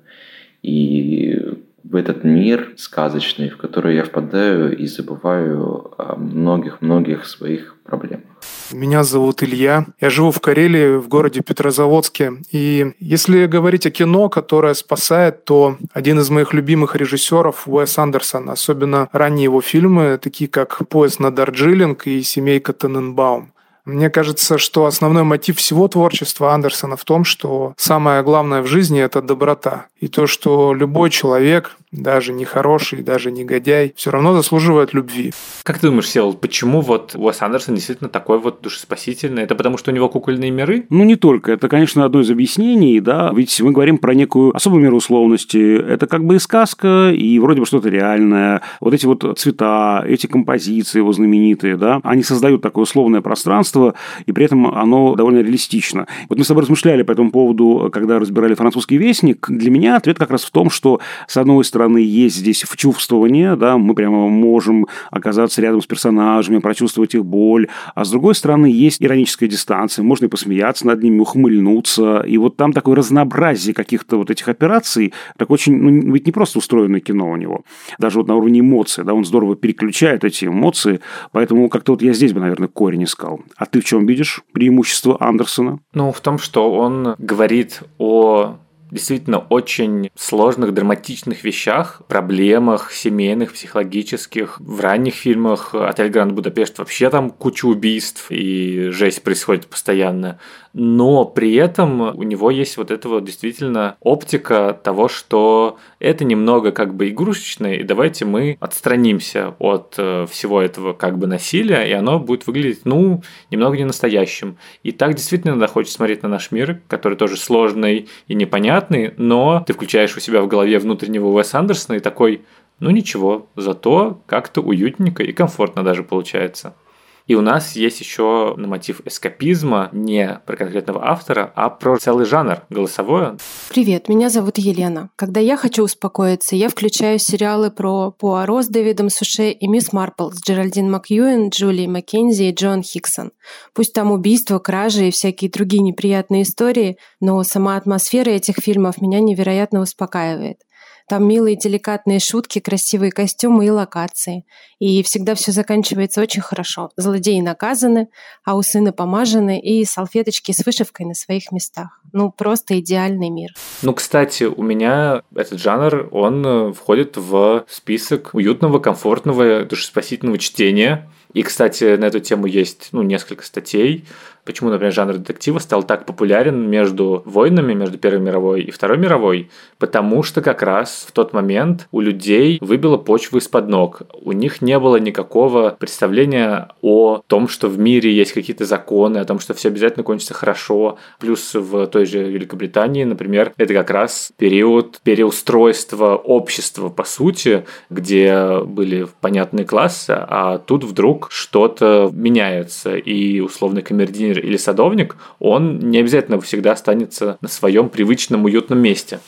И в этот мир сказочный, в который я впадаю и забываю о многих-многих своих проблемах.
Меня зовут Илья. Я живу в Карелии, в городе Петрозаводске. И если говорить о кино, которое спасает, то один из моих любимых режиссеров Уэс Андерсон, особенно ранние его фильмы, такие как «Поезд на Дарджилинг» и «Семейка Тененбаум». Мне кажется, что основной мотив всего творчества Андерсона в том, что самое главное в жизни – это доброта. И то, что любой человек, даже не хороший, даже негодяй, все равно заслуживает любви.
Как ты думаешь, Сел, почему вот Уэс Андерсон действительно такой вот душеспасительный? Это потому, что у него кукольные миры?
Ну, не только. Это, конечно, одно из объяснений, да. Ведь мы говорим про некую особую меру условности. Это как бы и сказка, и вроде бы что-то реальное. Вот эти вот цвета, эти композиции его знаменитые, да, они создают такое условное пространство, и при этом оно довольно реалистично. Вот мы с тобой размышляли по этому поводу, когда разбирали французский вестник. Для меня ответ как раз в том, что, с одной стороны, есть здесь вчувствование, да, мы прямо можем оказаться рядом с персонажами, прочувствовать их боль, а с другой стороны, есть ироническая дистанция, можно и посмеяться над ними, ухмыльнуться, и вот там такое разнообразие каких-то вот этих операций, так очень, ну, ведь не просто устроенное кино у него, даже вот на уровне эмоций, да, он здорово переключает эти эмоции, поэтому как-то вот я здесь бы, наверное, корень искал. А ты в чем видишь преимущество Андерсона?
Ну, в том, что он говорит о действительно очень сложных, драматичных вещах, проблемах семейных, психологических. В ранних фильмах «Отель Гранд Будапешт» вообще там куча убийств и жесть происходит постоянно но при этом у него есть вот эта вот действительно оптика того, что это немного как бы игрушечное, и давайте мы отстранимся от э, всего этого как бы насилия, и оно будет выглядеть, ну, немного не настоящим. И так действительно иногда хочется смотреть на наш мир, который тоже сложный и непонятный, но ты включаешь у себя в голове внутреннего Уэс Андерсона и такой, ну ничего, зато как-то уютненько и комфортно даже получается. И у нас есть еще на мотив эскапизма не про конкретного автора, а про целый жанр голосовое.
Привет, меня зовут Елена. Когда я хочу успокоиться, я включаю сериалы про Пуаро с Дэвидом Суше и Мисс Марпл с Джеральдин Макьюэн, Джулией Маккензи и Джон Хиксон. Пусть там убийства, кражи и всякие другие неприятные истории, но сама атмосфера этих фильмов меня невероятно успокаивает. Там милые деликатные шутки, красивые костюмы и локации. И всегда все заканчивается очень хорошо. Злодеи наказаны, а у сына помажены и салфеточки с вышивкой на своих местах. Ну, просто идеальный мир.
Ну, кстати, у меня этот жанр, он э, входит в список уютного, комфортного, душеспасительного чтения. И, кстати, на эту тему есть ну, несколько статей. Почему, например, жанр детектива стал так популярен между войнами, между Первой мировой и Второй мировой? Потому что как раз в тот момент у людей выбило почву из-под ног. У них не было никакого представления о том, что в мире есть какие-то законы, о том, что все обязательно кончится хорошо. Плюс в той же Великобритании, например, это как раз период переустройства общества, по сути, где были понятные классы, а тут вдруг что-то меняется, и условный камердинер инженер или садовник, он не обязательно всегда останется на своем привычном уютном месте.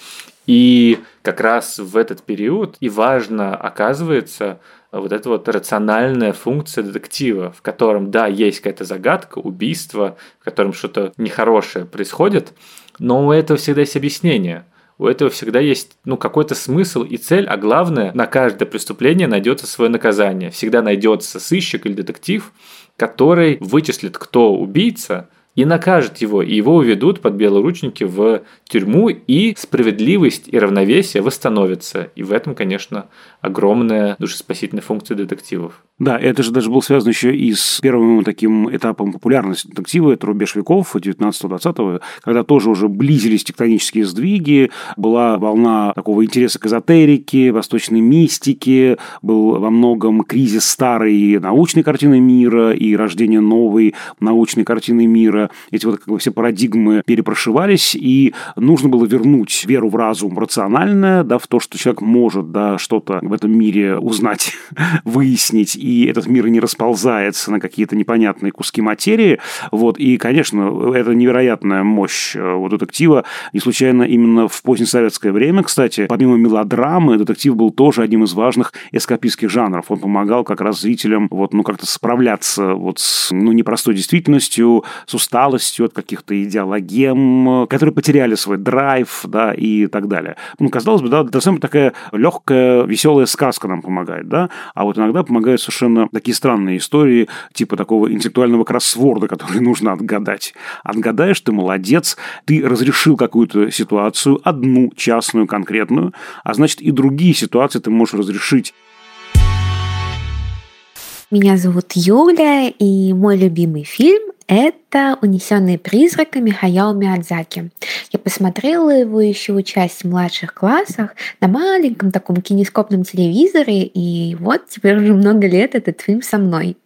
И как раз в этот период и важно оказывается вот эта вот рациональная функция детектива, в котором, да, есть какая-то загадка, убийство, в котором что-то нехорошее происходит, но у этого всегда есть объяснение. У этого всегда есть ну, какой-то смысл и цель, а главное, на каждое преступление найдется свое наказание. Всегда найдется сыщик или детектив, который вычислит, кто убийца, и накажет его, и его уведут под белоручники в тюрьму, и справедливость и равновесие восстановятся. И в этом, конечно, огромная душеспасительная функция детективов.
Да, это же даже было связано еще и с первым таким этапом популярности детектива, это рубеж веков 19-20, когда тоже уже близились тектонические сдвиги, была волна такого интереса к эзотерике, восточной мистике, был во многом кризис старой научной картины мира и рождение новой научной картины мира. Эти вот как бы все парадигмы перепрошивались, и нужно было вернуть веру в разум рациональное, да, в то, что человек может да, что-то в этом мире узнать, выяснить и этот мир не расползается на какие-то непонятные куски материи. Вот, и, конечно, это невероятная мощь э, у детектива. Не случайно именно в позднесоветское время, кстати, помимо мелодрамы, детектив был тоже одним из важных эскапистских жанров. Он помогал как раз зрителям вот, ну, как-то справляться вот с ну, непростой действительностью, с усталостью от каких-то идеологем, которые потеряли свой драйв, да, и так далее. Ну, казалось бы, да, это самая такая легкая, веселая сказка нам помогает, да, а вот иногда помогает совершенно совершенно такие странные истории, типа такого интеллектуального кроссворда, который нужно отгадать. Отгадаешь, ты молодец, ты разрешил какую-то ситуацию, одну частную, конкретную, а значит и другие ситуации ты можешь разрешить.
Меня зовут Юля, и мой любимый фильм это «Унесенные призраками» Хаяо Миядзаки. Я посмотрела его еще учась в младших классах на маленьком таком кинескопном телевизоре, и вот теперь уже много лет этот фильм со мной.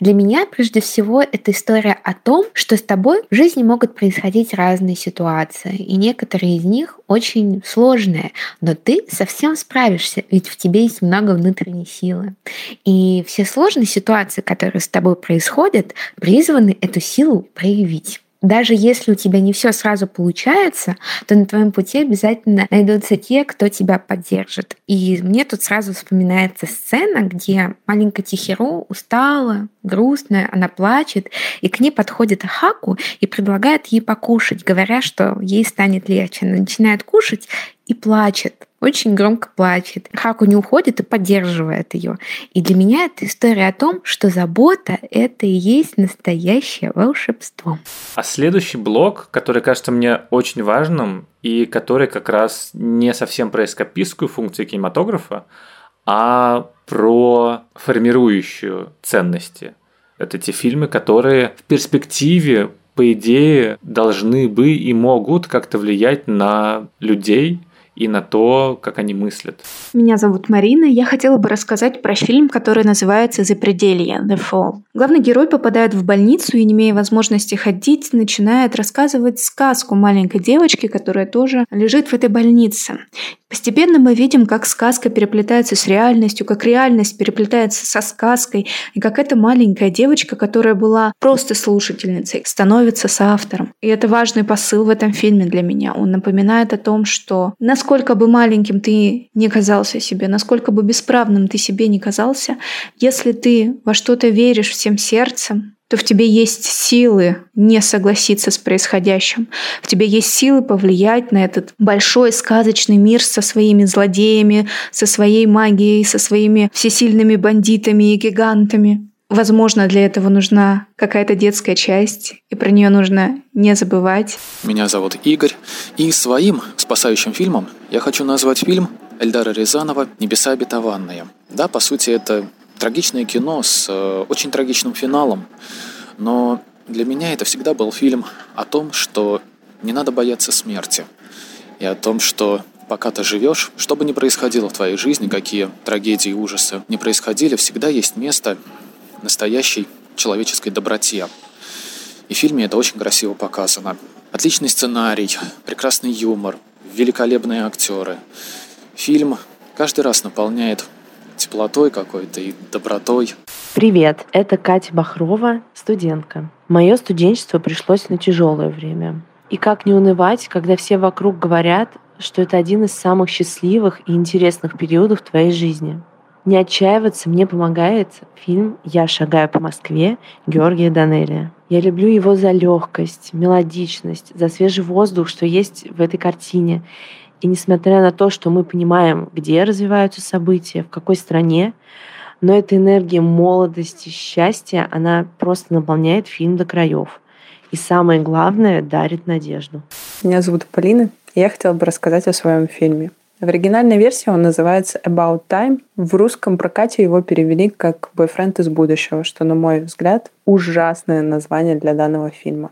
Для меня, прежде всего, это история о том, что с тобой в жизни могут происходить разные ситуации, и некоторые из них очень сложные, но ты совсем справишься, ведь в тебе есть много внутренней силы. И все сложные ситуации, которые с тобой происходят, призваны эту силу проявить. Даже если у тебя не все сразу получается, то на твоем пути обязательно найдутся те, кто тебя поддержит. И мне тут сразу вспоминается сцена, где маленькая Тихиру устала, грустная, она плачет, и к ней подходит Хаку и предлагает ей покушать, говоря, что ей станет легче. Она начинает кушать и плачет очень громко плачет. Хаку не уходит и поддерживает ее. И для меня это история о том, что забота — это и есть настоящее волшебство.
А следующий блок, который кажется мне очень важным, и который как раз не совсем про эскапистскую функцию кинематографа, а про формирующую ценности. Это те фильмы, которые в перспективе, по идее, должны бы и могут как-то влиять на людей, и на то, как они мыслят.
Меня зовут Марина. Я хотела бы рассказать про фильм, который называется «Запределье» – «The Fall». Главный герой попадает в больницу и, не имея возможности ходить, начинает рассказывать сказку маленькой девочке, которая тоже лежит в этой больнице. Постепенно мы видим, как сказка переплетается с реальностью, как реальность переплетается со сказкой, и как эта маленькая девочка, которая была просто слушательницей, становится соавтором. И это важный посыл в этом фильме для меня. Он напоминает о том, что насколько бы маленьким ты не казался себе, насколько бы бесправным ты себе не казался, если ты во что-то веришь всем сердцем, то в тебе есть силы не согласиться с происходящим. В тебе есть силы повлиять на этот большой сказочный мир со своими злодеями, со своей магией, со своими всесильными бандитами и гигантами. Возможно, для этого нужна какая-то детская часть, и про нее нужно не забывать.
Меня зовут Игорь, и своим спасающим фильмом я хочу назвать фильм Эльдара Рязанова «Небеса обетованные». Да, по сути, это трагичное кино с э, очень трагичным финалом, но для меня это всегда был фильм о том, что не надо бояться смерти, и о том, что пока ты живешь, что бы ни происходило в твоей жизни, какие трагедии и ужасы не происходили, всегда есть место настоящей человеческой доброте. И в фильме это очень красиво показано. Отличный сценарий, прекрасный юмор, великолепные актеры. Фильм каждый раз наполняет теплотой какой-то и добротой.
Привет, это Катя Бахрова, студентка. Мое студенчество пришлось на тяжелое время. И как не унывать, когда все вокруг говорят, что это один из самых счастливых и интересных периодов твоей жизни. Не отчаиваться мне помогает фильм «Я шагаю по Москве» Георгия Данелия. Я люблю его за легкость, мелодичность, за свежий воздух, что есть в этой картине. И несмотря на то, что мы понимаем, где развиваются события, в какой стране, но эта энергия молодости, счастья, она просто наполняет фильм до краев. И самое главное, дарит надежду.
Меня зовут Полина, и я хотела бы рассказать о своем фильме. В оригинальной версии он называется About Time. В русском прокате его перевели как «Бойфренд из будущего», что, на мой взгляд, ужасное название для данного фильма.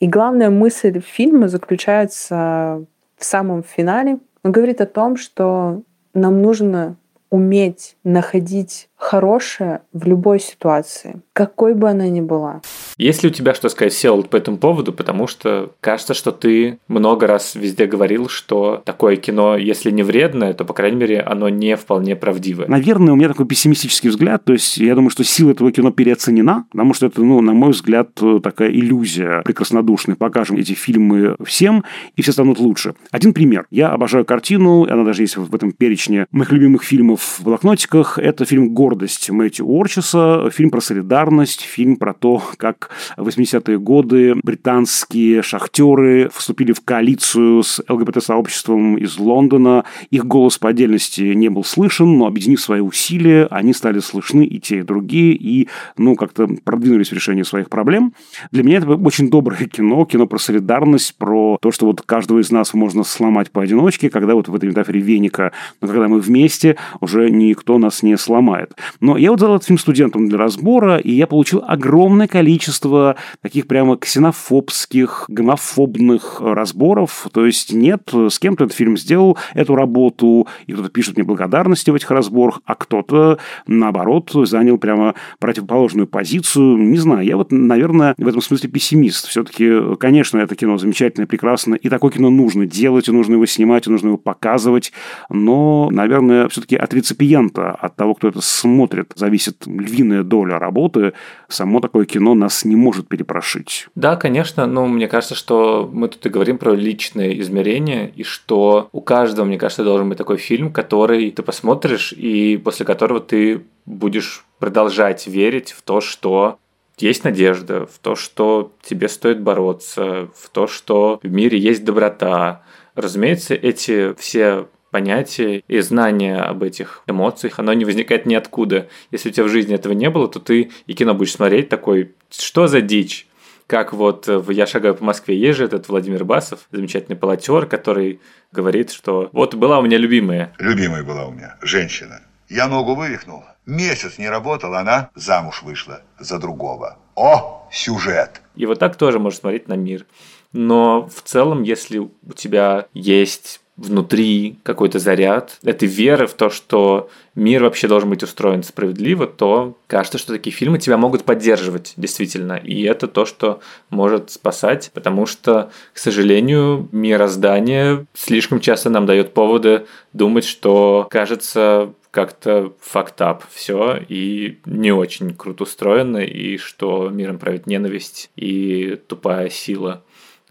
И главная мысль фильма заключается в самом финале. Он говорит о том, что нам нужно уметь находить хорошее в любой ситуации, какой бы она ни была.
Есть ли у тебя что сказать, Селд, по этому поводу? Потому что кажется, что ты много раз везде говорил, что такое кино, если не вредное, то, по крайней мере, оно не вполне правдивое.
Наверное, у меня такой пессимистический взгляд. То есть, я думаю, что сила этого кино переоценена, потому что это, ну, на мой взгляд, такая иллюзия прекраснодушная. Покажем эти фильмы всем, и все станут лучше. Один пример. Я обожаю картину, она даже есть в этом перечне моих любимых фильмов в блокнотиках. Это фильм «Гордость» Мэтью Орчеса, фильм про солидарность, фильм про то, как в 80-е годы британские шахтеры вступили в коалицию с ЛГБТ-сообществом из Лондона. Их голос по отдельности не был слышен, но объединив свои усилия, они стали слышны и те, и другие, и, ну, как-то продвинулись в решении своих проблем. Для меня это очень доброе кино, кино про солидарность, про то, что вот каждого из нас можно сломать поодиночке, когда вот в этой метафоре веника, но когда мы вместе, уже никто нас не сломает. Но я вот задал этот фильм студентам для разбора, и я получил огромное количество таких прямо ксенофобских, гомофобных разборов. То есть нет, с кем-то этот фильм сделал эту работу, и кто-то пишет мне благодарности в этих разборах, а кто-то, наоборот, занял прямо противоположную позицию. Не знаю, я вот, наверное, в этом смысле пессимист. Все-таки, конечно, это кино замечательное, прекрасное, и такое кино нужно делать, и нужно его снимать, и нужно его показывать, но, наверное, все-таки от реципиента, от того, кто это смотрит, зависит львиная доля работы. Само такое кино нас не может перепрошить.
Да, конечно, но мне кажется, что мы тут и говорим про личные измерения, и что у каждого, мне кажется, должен быть такой фильм, который ты посмотришь, и после которого ты будешь продолжать верить в то, что есть надежда, в то, что тебе стоит бороться, в то, что в мире есть доброта. Разумеется, эти все понятие и знание об этих эмоциях, оно не возникает ниоткуда. Если у тебя в жизни этого не было, то ты и кино будешь смотреть такой, что за дичь? Как вот в «Я шагаю по Москве» есть же этот Владимир Басов, замечательный полотер, который говорит, что вот была у меня любимая.
Любимая была у меня, женщина. Я ногу вывихнул. Месяц не работал, она замуж вышла за другого. О, сюжет!
И вот так тоже можешь смотреть на мир. Но в целом, если у тебя есть внутри какой-то заряд, этой веры в то, что мир вообще должен быть устроен справедливо, то кажется, что такие фильмы тебя могут поддерживать действительно. И это то, что может спасать, потому что, к сожалению, мироздание слишком часто нам дает поводы думать, что кажется как-то фактап все и не очень круто устроено, и что миром правит ненависть и тупая сила.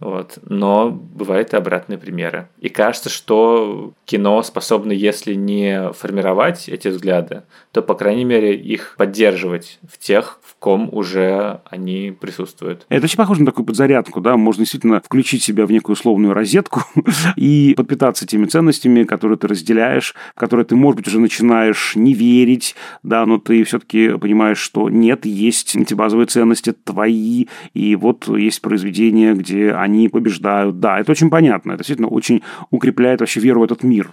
Вот. Но бывают и обратные примеры. И кажется, что кино способно, если не формировать эти взгляды, то, по крайней мере, их поддерживать в тех, в ком уже они присутствуют.
Это очень похоже на такую подзарядку, да, можно действительно включить себя в некую условную розетку и подпитаться теми ценностями, которые ты разделяешь, в которые ты, может быть, уже начинаешь не верить, да, но ты все-таки понимаешь, что нет, есть эти базовые ценности твои, и вот есть произведения, где они они побеждают. Да, это очень понятно. Это действительно очень укрепляет вообще веру в этот мир.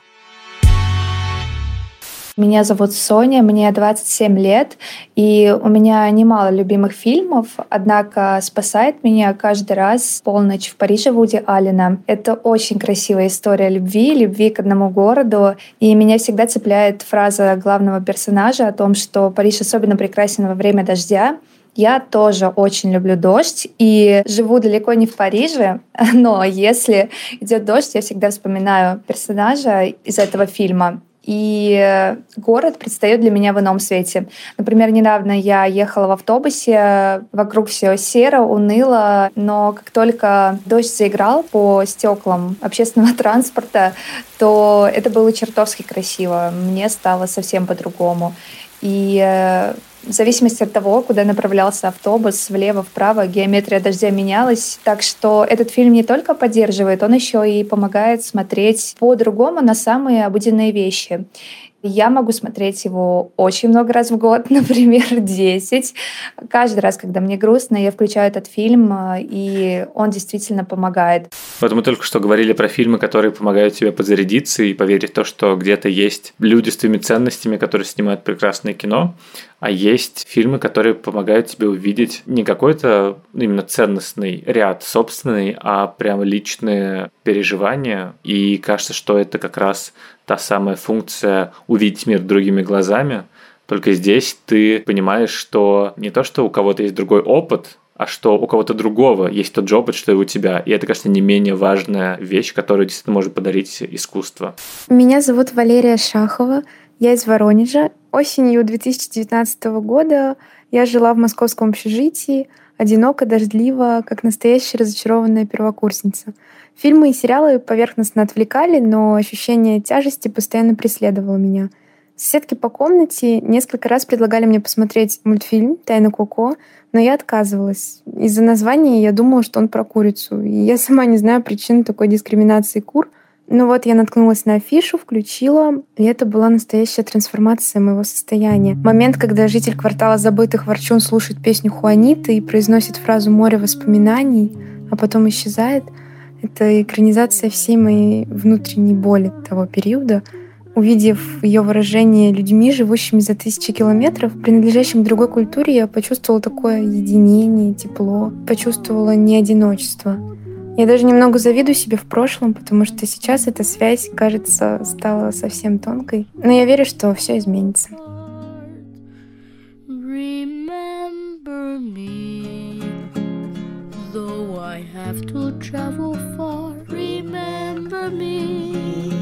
Меня зовут Соня, мне 27 лет, и у меня немало любимых фильмов, однако спасает меня каждый раз «Полночь в Париже» Вуди Аллена. Это очень красивая история любви, любви к одному городу, и меня всегда цепляет фраза главного персонажа о том, что Париж особенно прекрасен во время дождя, я тоже очень люблю дождь и живу далеко не в Париже, но если идет дождь, я всегда вспоминаю персонажа из этого фильма. И город предстает для меня в ином свете. Например, недавно я ехала в автобусе, вокруг все серо, уныло, но как только дождь заиграл по стеклам общественного транспорта, то это было чертовски красиво. Мне стало совсем по-другому. И э, в зависимости от того, куда направлялся автобус, влево-вправо, геометрия дождя менялась. Так что этот фильм не только поддерживает, он еще и помогает смотреть по-другому на самые обыденные вещи. Я могу смотреть его очень много раз в год, например, 10. Каждый раз, когда мне грустно, я включаю этот фильм, э, и он действительно помогает.
Вот мы только что говорили про фильмы, которые помогают тебе подзарядиться и поверить в то, что где-то есть люди с твоими ценностями, которые снимают прекрасное кино, а есть фильмы, которые помогают тебе увидеть не какой-то именно ценностный ряд собственный, а прямо личные переживания. И кажется, что это как раз та самая функция увидеть мир другими глазами. Только здесь ты понимаешь, что не то, что у кого-то есть другой опыт, а что у кого-то другого есть тот же опыт, что и у тебя. И это, кажется, не менее важная вещь, которую действительно может подарить искусство.
Меня зовут Валерия Шахова. Я из Воронежа. Осенью 2019 года я жила в московском общежитии, одиноко, дождливо, как настоящая разочарованная первокурсница – Фильмы и сериалы поверхностно отвлекали, но ощущение тяжести постоянно преследовало меня. Соседки по комнате несколько раз предлагали мне посмотреть мультфильм «Тайна Коко», но я отказывалась. Из-за названия я думала, что он про курицу. И я сама не знаю причин такой дискриминации кур. Но вот я наткнулась на афишу, включила, и это была настоящая трансформация моего состояния. Момент, когда житель квартала забытых ворчун слушает песню Хуаниты и произносит фразу «море воспоминаний», а потом исчезает — это экранизация всей моей внутренней боли того периода. Увидев ее выражение людьми, живущими за тысячи километров, принадлежащим другой культуре, я почувствовала такое единение, тепло, почувствовала не одиночество. Я даже немного завидую себе в прошлом, потому что сейчас эта связь, кажется, стала совсем тонкой. Но я верю, что все изменится. Remember me, though I have to travel remember me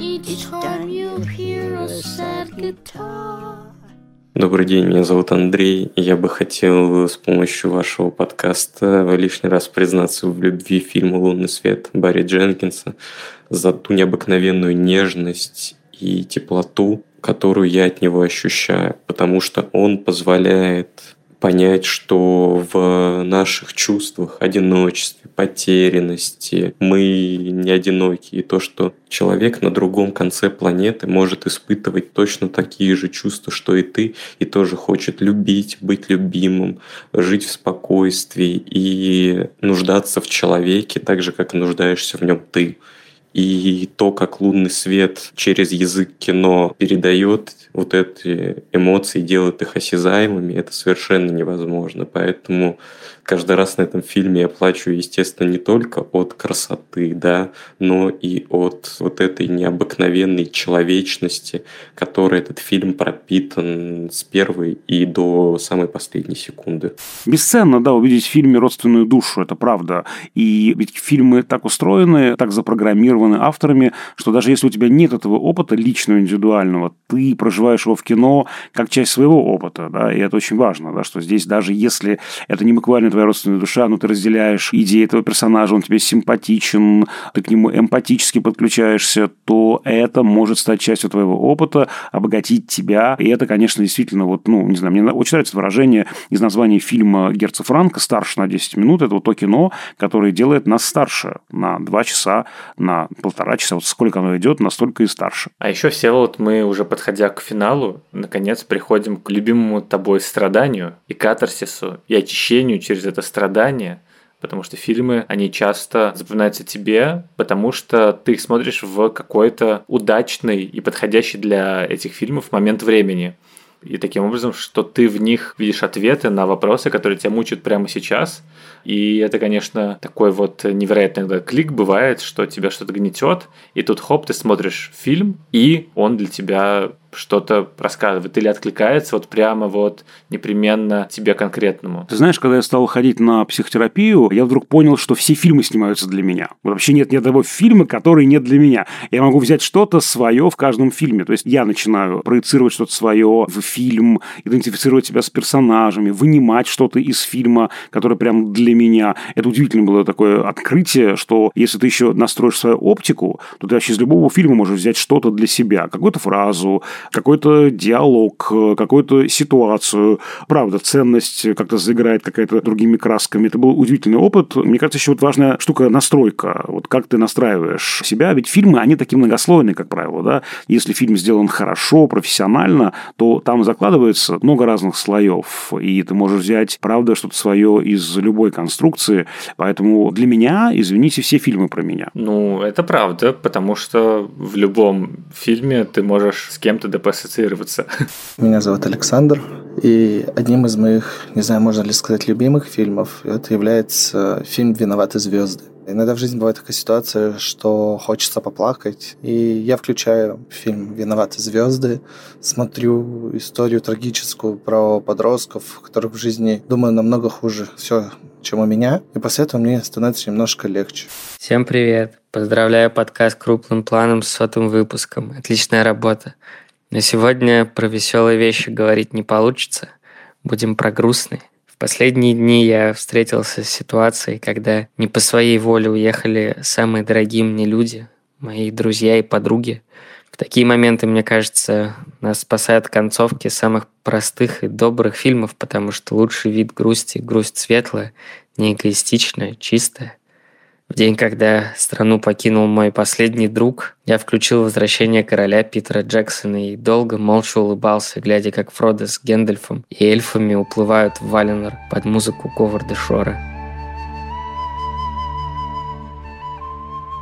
each time you hear a sad guitar.
Добрый день, меня зовут Андрей, я бы хотел с помощью вашего подкаста лишний раз признаться в любви фильму «Лунный свет» Барри Дженкинса за ту необыкновенную нежность и теплоту, которую я от него ощущаю, потому что он позволяет понять, что в наших чувствах, одиночестве, потерянности мы не одиноки. И то, что человек на другом конце планеты может испытывать точно такие же чувства, что и ты, и тоже хочет любить, быть любимым, жить в спокойствии и нуждаться в человеке так же, как нуждаешься в нем ты. И то, как лунный свет через язык кино передает вот эти эмоции, делает их осязаемыми, это совершенно невозможно. Поэтому
каждый раз на этом фильме я плачу, естественно, не только от красоты, да, но и от вот этой необыкновенной человечности, которой этот фильм пропитан с первой и до самой последней секунды.
Бесценно, да, увидеть в фильме родственную душу, это правда. И ведь фильмы так устроены, так запрограммированы авторами, что даже если у тебя нет этого опыта личного, индивидуального, ты проживаешь его в кино как часть своего опыта, да, и это очень важно, да, что здесь даже если это не буквально твоя родственная душа, но ты разделяешь идеи этого персонажа, он тебе симпатичен, ты к нему эмпатически подключаешься, то это может стать частью твоего опыта, обогатить тебя, и это, конечно, действительно, вот, ну, не знаю, мне очень нравится выражение из названия фильма Герца Франка «Старше на 10 минут», это вот то кино, которое делает нас старше на 2 часа, на полтора часа, вот сколько оно идет, настолько и старше.
А еще, все вот мы уже подходя к финалу, наконец приходим к любимому тобой страданию и катарсису, и очищению через это страдание – потому что фильмы, они часто запоминаются тебе, потому что ты их смотришь в какой-то удачный и подходящий для этих фильмов момент времени. И таким образом, что ты в них видишь ответы на вопросы, которые тебя мучают прямо сейчас. И это, конечно, такой вот невероятный иногда клик бывает, что тебя что-то гнетет, и тут хоп, ты смотришь фильм, и он для тебя что-то рассказывает или откликается вот прямо вот непременно тебе конкретному.
Ты знаешь, когда я стал ходить на психотерапию, я вдруг понял, что все фильмы снимаются для меня. Вообще нет ни одного фильма, который не для меня. Я могу взять что-то свое в каждом фильме. То есть я начинаю проецировать что-то свое в фильм, идентифицировать себя с персонажами, вынимать что-то из фильма, которое прям для меня. Это удивительно было такое открытие, что если ты еще настроишь свою оптику, то ты вообще из любого фильма можешь взять что-то для себя. Какую-то фразу, какой-то диалог, какую-то ситуацию. Правда, ценность как-то заиграет какая-то другими красками. Это был удивительный опыт. Мне кажется, еще вот важная штука настройка. Вот как ты настраиваешь себя. Ведь фильмы, они такие многослойные, как правило. Да? Если фильм сделан хорошо, профессионально, то там закладывается много разных слоев. И ты можешь взять, правда, что-то свое из любой конструкции. Поэтому для меня, извините, все фильмы про меня.
Ну, это правда, потому что в любом фильме ты можешь с кем-то ДП ассоциироваться.
Меня зовут Александр, и одним из моих, не знаю, можно ли сказать, любимых фильмов, это является фильм «Виноваты звезды». Иногда в жизни бывает такая ситуация, что хочется поплакать, и я включаю фильм «Виноваты звезды», смотрю историю трагическую про подростков, которых в жизни, думаю, намного хуже все, чем у меня, и после этого мне становится немножко легче.
Всем привет! Поздравляю подкаст крупным планом с сотым выпуском. Отличная работа. Но сегодня про веселые вещи говорить не получится. Будем про грустные. В последние дни я встретился с ситуацией, когда не по своей воле уехали самые дорогие мне люди, мои друзья и подруги. В такие моменты, мне кажется, нас спасают концовки самых простых и добрых фильмов, потому что лучший вид грусти – грусть светлая, не эгоистичная, чистая. В день, когда страну покинул мой последний друг, я включил «Возвращение короля» Питера Джексона и долго молча улыбался, глядя, как Фродо с Гэндальфом и эльфами уплывают в Валенор под музыку Говарда Шора.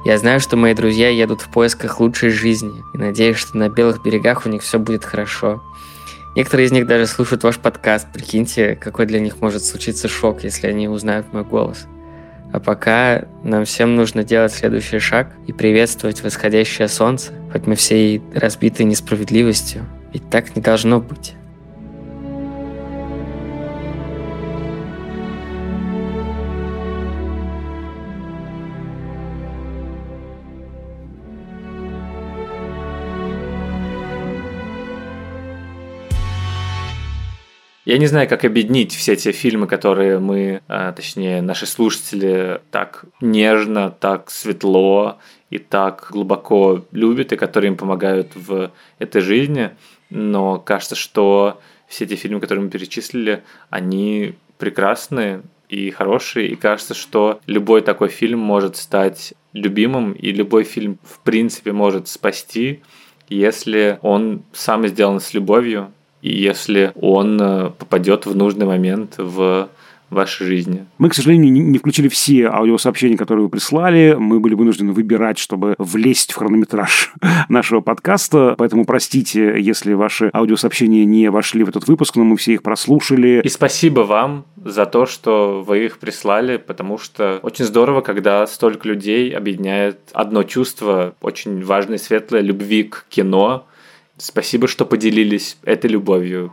Я знаю, что мои друзья едут в поисках лучшей жизни и надеюсь, что на белых берегах у них все будет хорошо. Некоторые из них даже слушают ваш подкаст. Прикиньте, какой для них может случиться шок, если они узнают мой голос. А пока нам всем нужно делать следующий шаг и приветствовать восходящее солнце, хоть мы все и разбиты несправедливостью, ведь так не должно быть.
Я не знаю, как объединить все те фильмы, которые мы, а, точнее, наши слушатели так нежно, так светло и так глубоко любят, и которые им помогают в этой жизни. Но кажется, что все эти фильмы, которые мы перечислили, они прекрасные и хорошие, и кажется, что любой такой фильм может стать любимым, и любой фильм, в принципе, может спасти, если он сам сделан с любовью, и если он э, попадет в нужный момент в вашей жизни.
Мы, к сожалению, не включили все аудиосообщения, которые вы прислали. Мы были вынуждены выбирать, чтобы влезть в хронометраж нашего подкаста. Поэтому простите, если ваши аудиосообщения не вошли в этот выпуск, но мы все их прослушали.
И спасибо вам за то, что вы их прислали, потому что очень здорово, когда столько людей объединяет одно чувство, очень важное, светлое, любви к кино. Спасибо, что поделились этой любовью.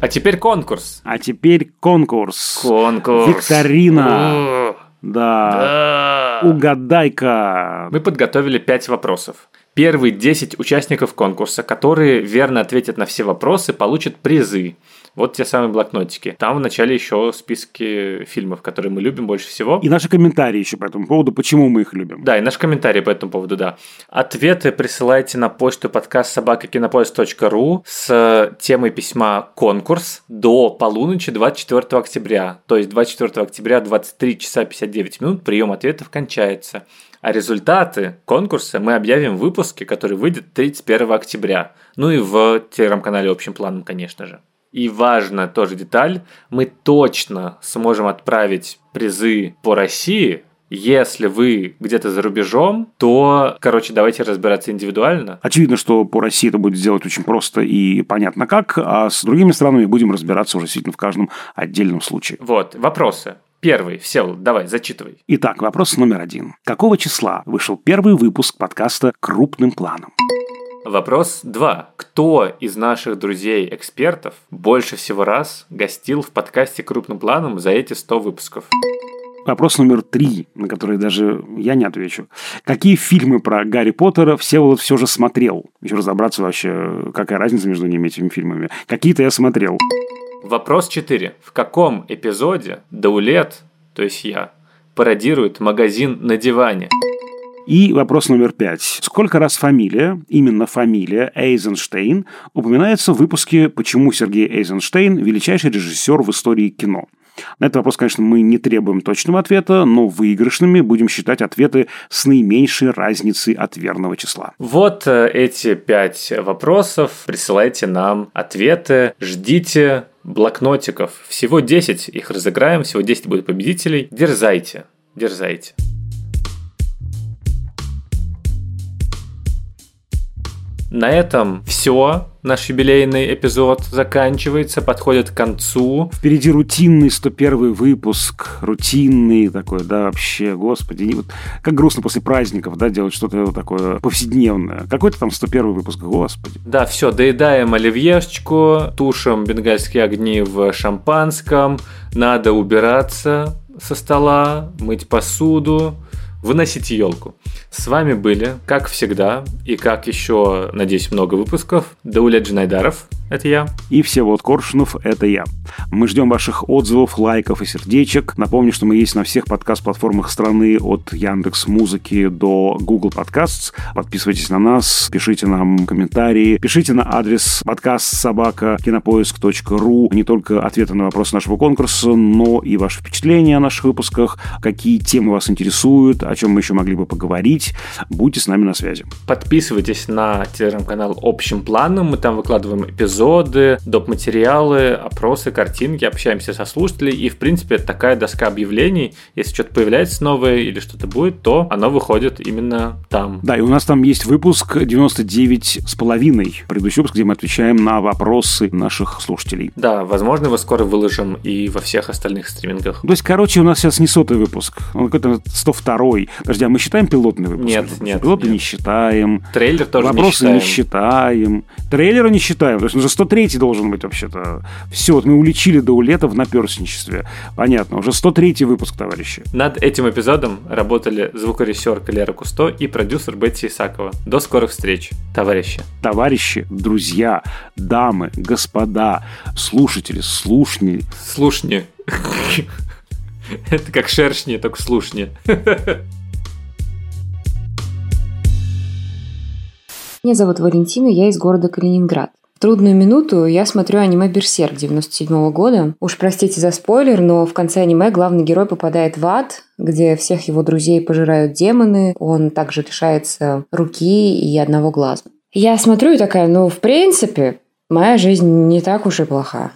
А теперь конкурс.
А теперь конкурс.
Конкурс.
Викторина.
О,
Да.
Да.
Угадай-ка.
Мы подготовили пять вопросов. Первые 10 участников конкурса, которые верно ответят на все вопросы, получат призы. Вот те самые блокнотики. Там в начале еще списки фильмов, которые мы любим больше всего.
И наши комментарии еще по этому поводу, почему мы их любим.
Да, и наш комментарий по этому поводу, да. Ответы присылайте на почту подкаст собакакинопоиск.ру с темой письма «Конкурс» до полуночи 24 октября. То есть 24 октября 23 часа 59 минут прием ответов кончается. А результаты конкурса мы объявим в выпуске, который выйдет 31 октября. Ну и в телеграм-канале общим планом, конечно же. И важно тоже деталь, мы точно сможем отправить призы по России, если вы где-то за рубежом, то, короче, давайте разбираться индивидуально.
Очевидно, что по России это будет сделать очень просто и понятно как, а с другими странами будем разбираться уже действительно в каждом отдельном случае.
Вот, вопросы. Первый, Всеволод, давай, зачитывай.
Итак, вопрос номер один. Какого числа вышел первый выпуск подкаста «Крупным планом»?
Вопрос 2. Кто из наших друзей-экспертов больше всего раз гостил в подкасте крупным планом за эти 100 выпусков?
Вопрос номер три, на который даже я не отвечу. Какие фильмы про Гарри Поттера Всеволод все же смотрел? Еще разобраться вообще, какая разница между ними, этими фильмами. Какие-то я смотрел.
Вопрос 4. В каком эпизоде Даулет, то есть я, пародирует магазин на диване?
И вопрос номер пять. Сколько раз фамилия, именно фамилия Эйзенштейн, упоминается в выпуске «Почему Сергей Эйзенштейн – величайший режиссер в истории кино»? На этот вопрос, конечно, мы не требуем точного ответа, но выигрышными будем считать ответы с наименьшей разницей от верного числа.
Вот э, эти пять вопросов. Присылайте нам ответы. Ждите блокнотиков. Всего 10 их разыграем, всего 10 будет победителей. Дерзайте, дерзайте. На этом все. Наш юбилейный эпизод заканчивается, подходит к концу.
Впереди рутинный 101 выпуск. Рутинный такой, да, вообще, господи. и Вот как грустно после праздников, да, делать что-то такое повседневное. Какой-то там 101 выпуск, господи.
Да, все, доедаем оливьешечку, тушим бенгальские огни в шампанском. Надо убираться со стола, мыть посуду, выносить елку. С вами были, как всегда, и как еще, надеюсь, много выпусков, Даулет Джинайдаров, это я.
И Всеволод Коршунов, это я. Мы ждем ваших отзывов, лайков и сердечек. Напомню, что мы есть на всех подкаст-платформах страны от Яндекс Музыки до Google Podcasts. Подписывайтесь на нас, пишите нам комментарии, пишите на адрес подкаст собака кинопоиск.ру не только ответы на вопросы нашего конкурса, но и ваши впечатления о наших выпусках, какие темы вас интересуют, о чем мы еще могли бы поговорить. Будьте с нами на связи.
Подписывайтесь на телеграм-канал общим планом. Мы там выкладываем эпизоды, доп. материалы, опросы, картинки, общаемся со слушателями. И, в принципе, это такая доска объявлений. Если что-то появляется новое или что-то будет, то оно выходит именно там.
Да, и у нас там есть выпуск 99 с половиной. Предыдущий выпуск, где мы отвечаем на вопросы наших слушателей.
Да, возможно, его скоро выложим и во всех остальных стримингах.
То есть, короче, у нас сейчас не сотый выпуск, он какой-то 102-й. Подожди, а мы считаем пилотный выпуск?
Нет, нет,
Пилоты
нет.
не считаем.
Трейлер тоже
Вопросы
не
не
считаем.
считаем. Трейлера не считаем. То есть, он же 103 должен быть вообще-то. Все, вот мы уличили до улета в наперсничестве. Понятно, уже 103 выпуск, товарищи.
Над этим эпизодом работали звукорежиссер Лера Кусто и продюсер Бетти Исакова. До скорых встреч, товарищи.
Товарищи, друзья, дамы, господа, слушатели, слушни.
Слушни. Это как шершни, только слушни.
Меня зовут Валентина, я из города Калининград. Трудную минуту я смотрю аниме «Берсерк» 97 года. Уж простите за спойлер, но в конце аниме главный герой попадает в ад, где всех его друзей пожирают демоны. Он также лишается руки и одного глаза. Я смотрю и такая, ну, в принципе, моя жизнь не так уж и плоха.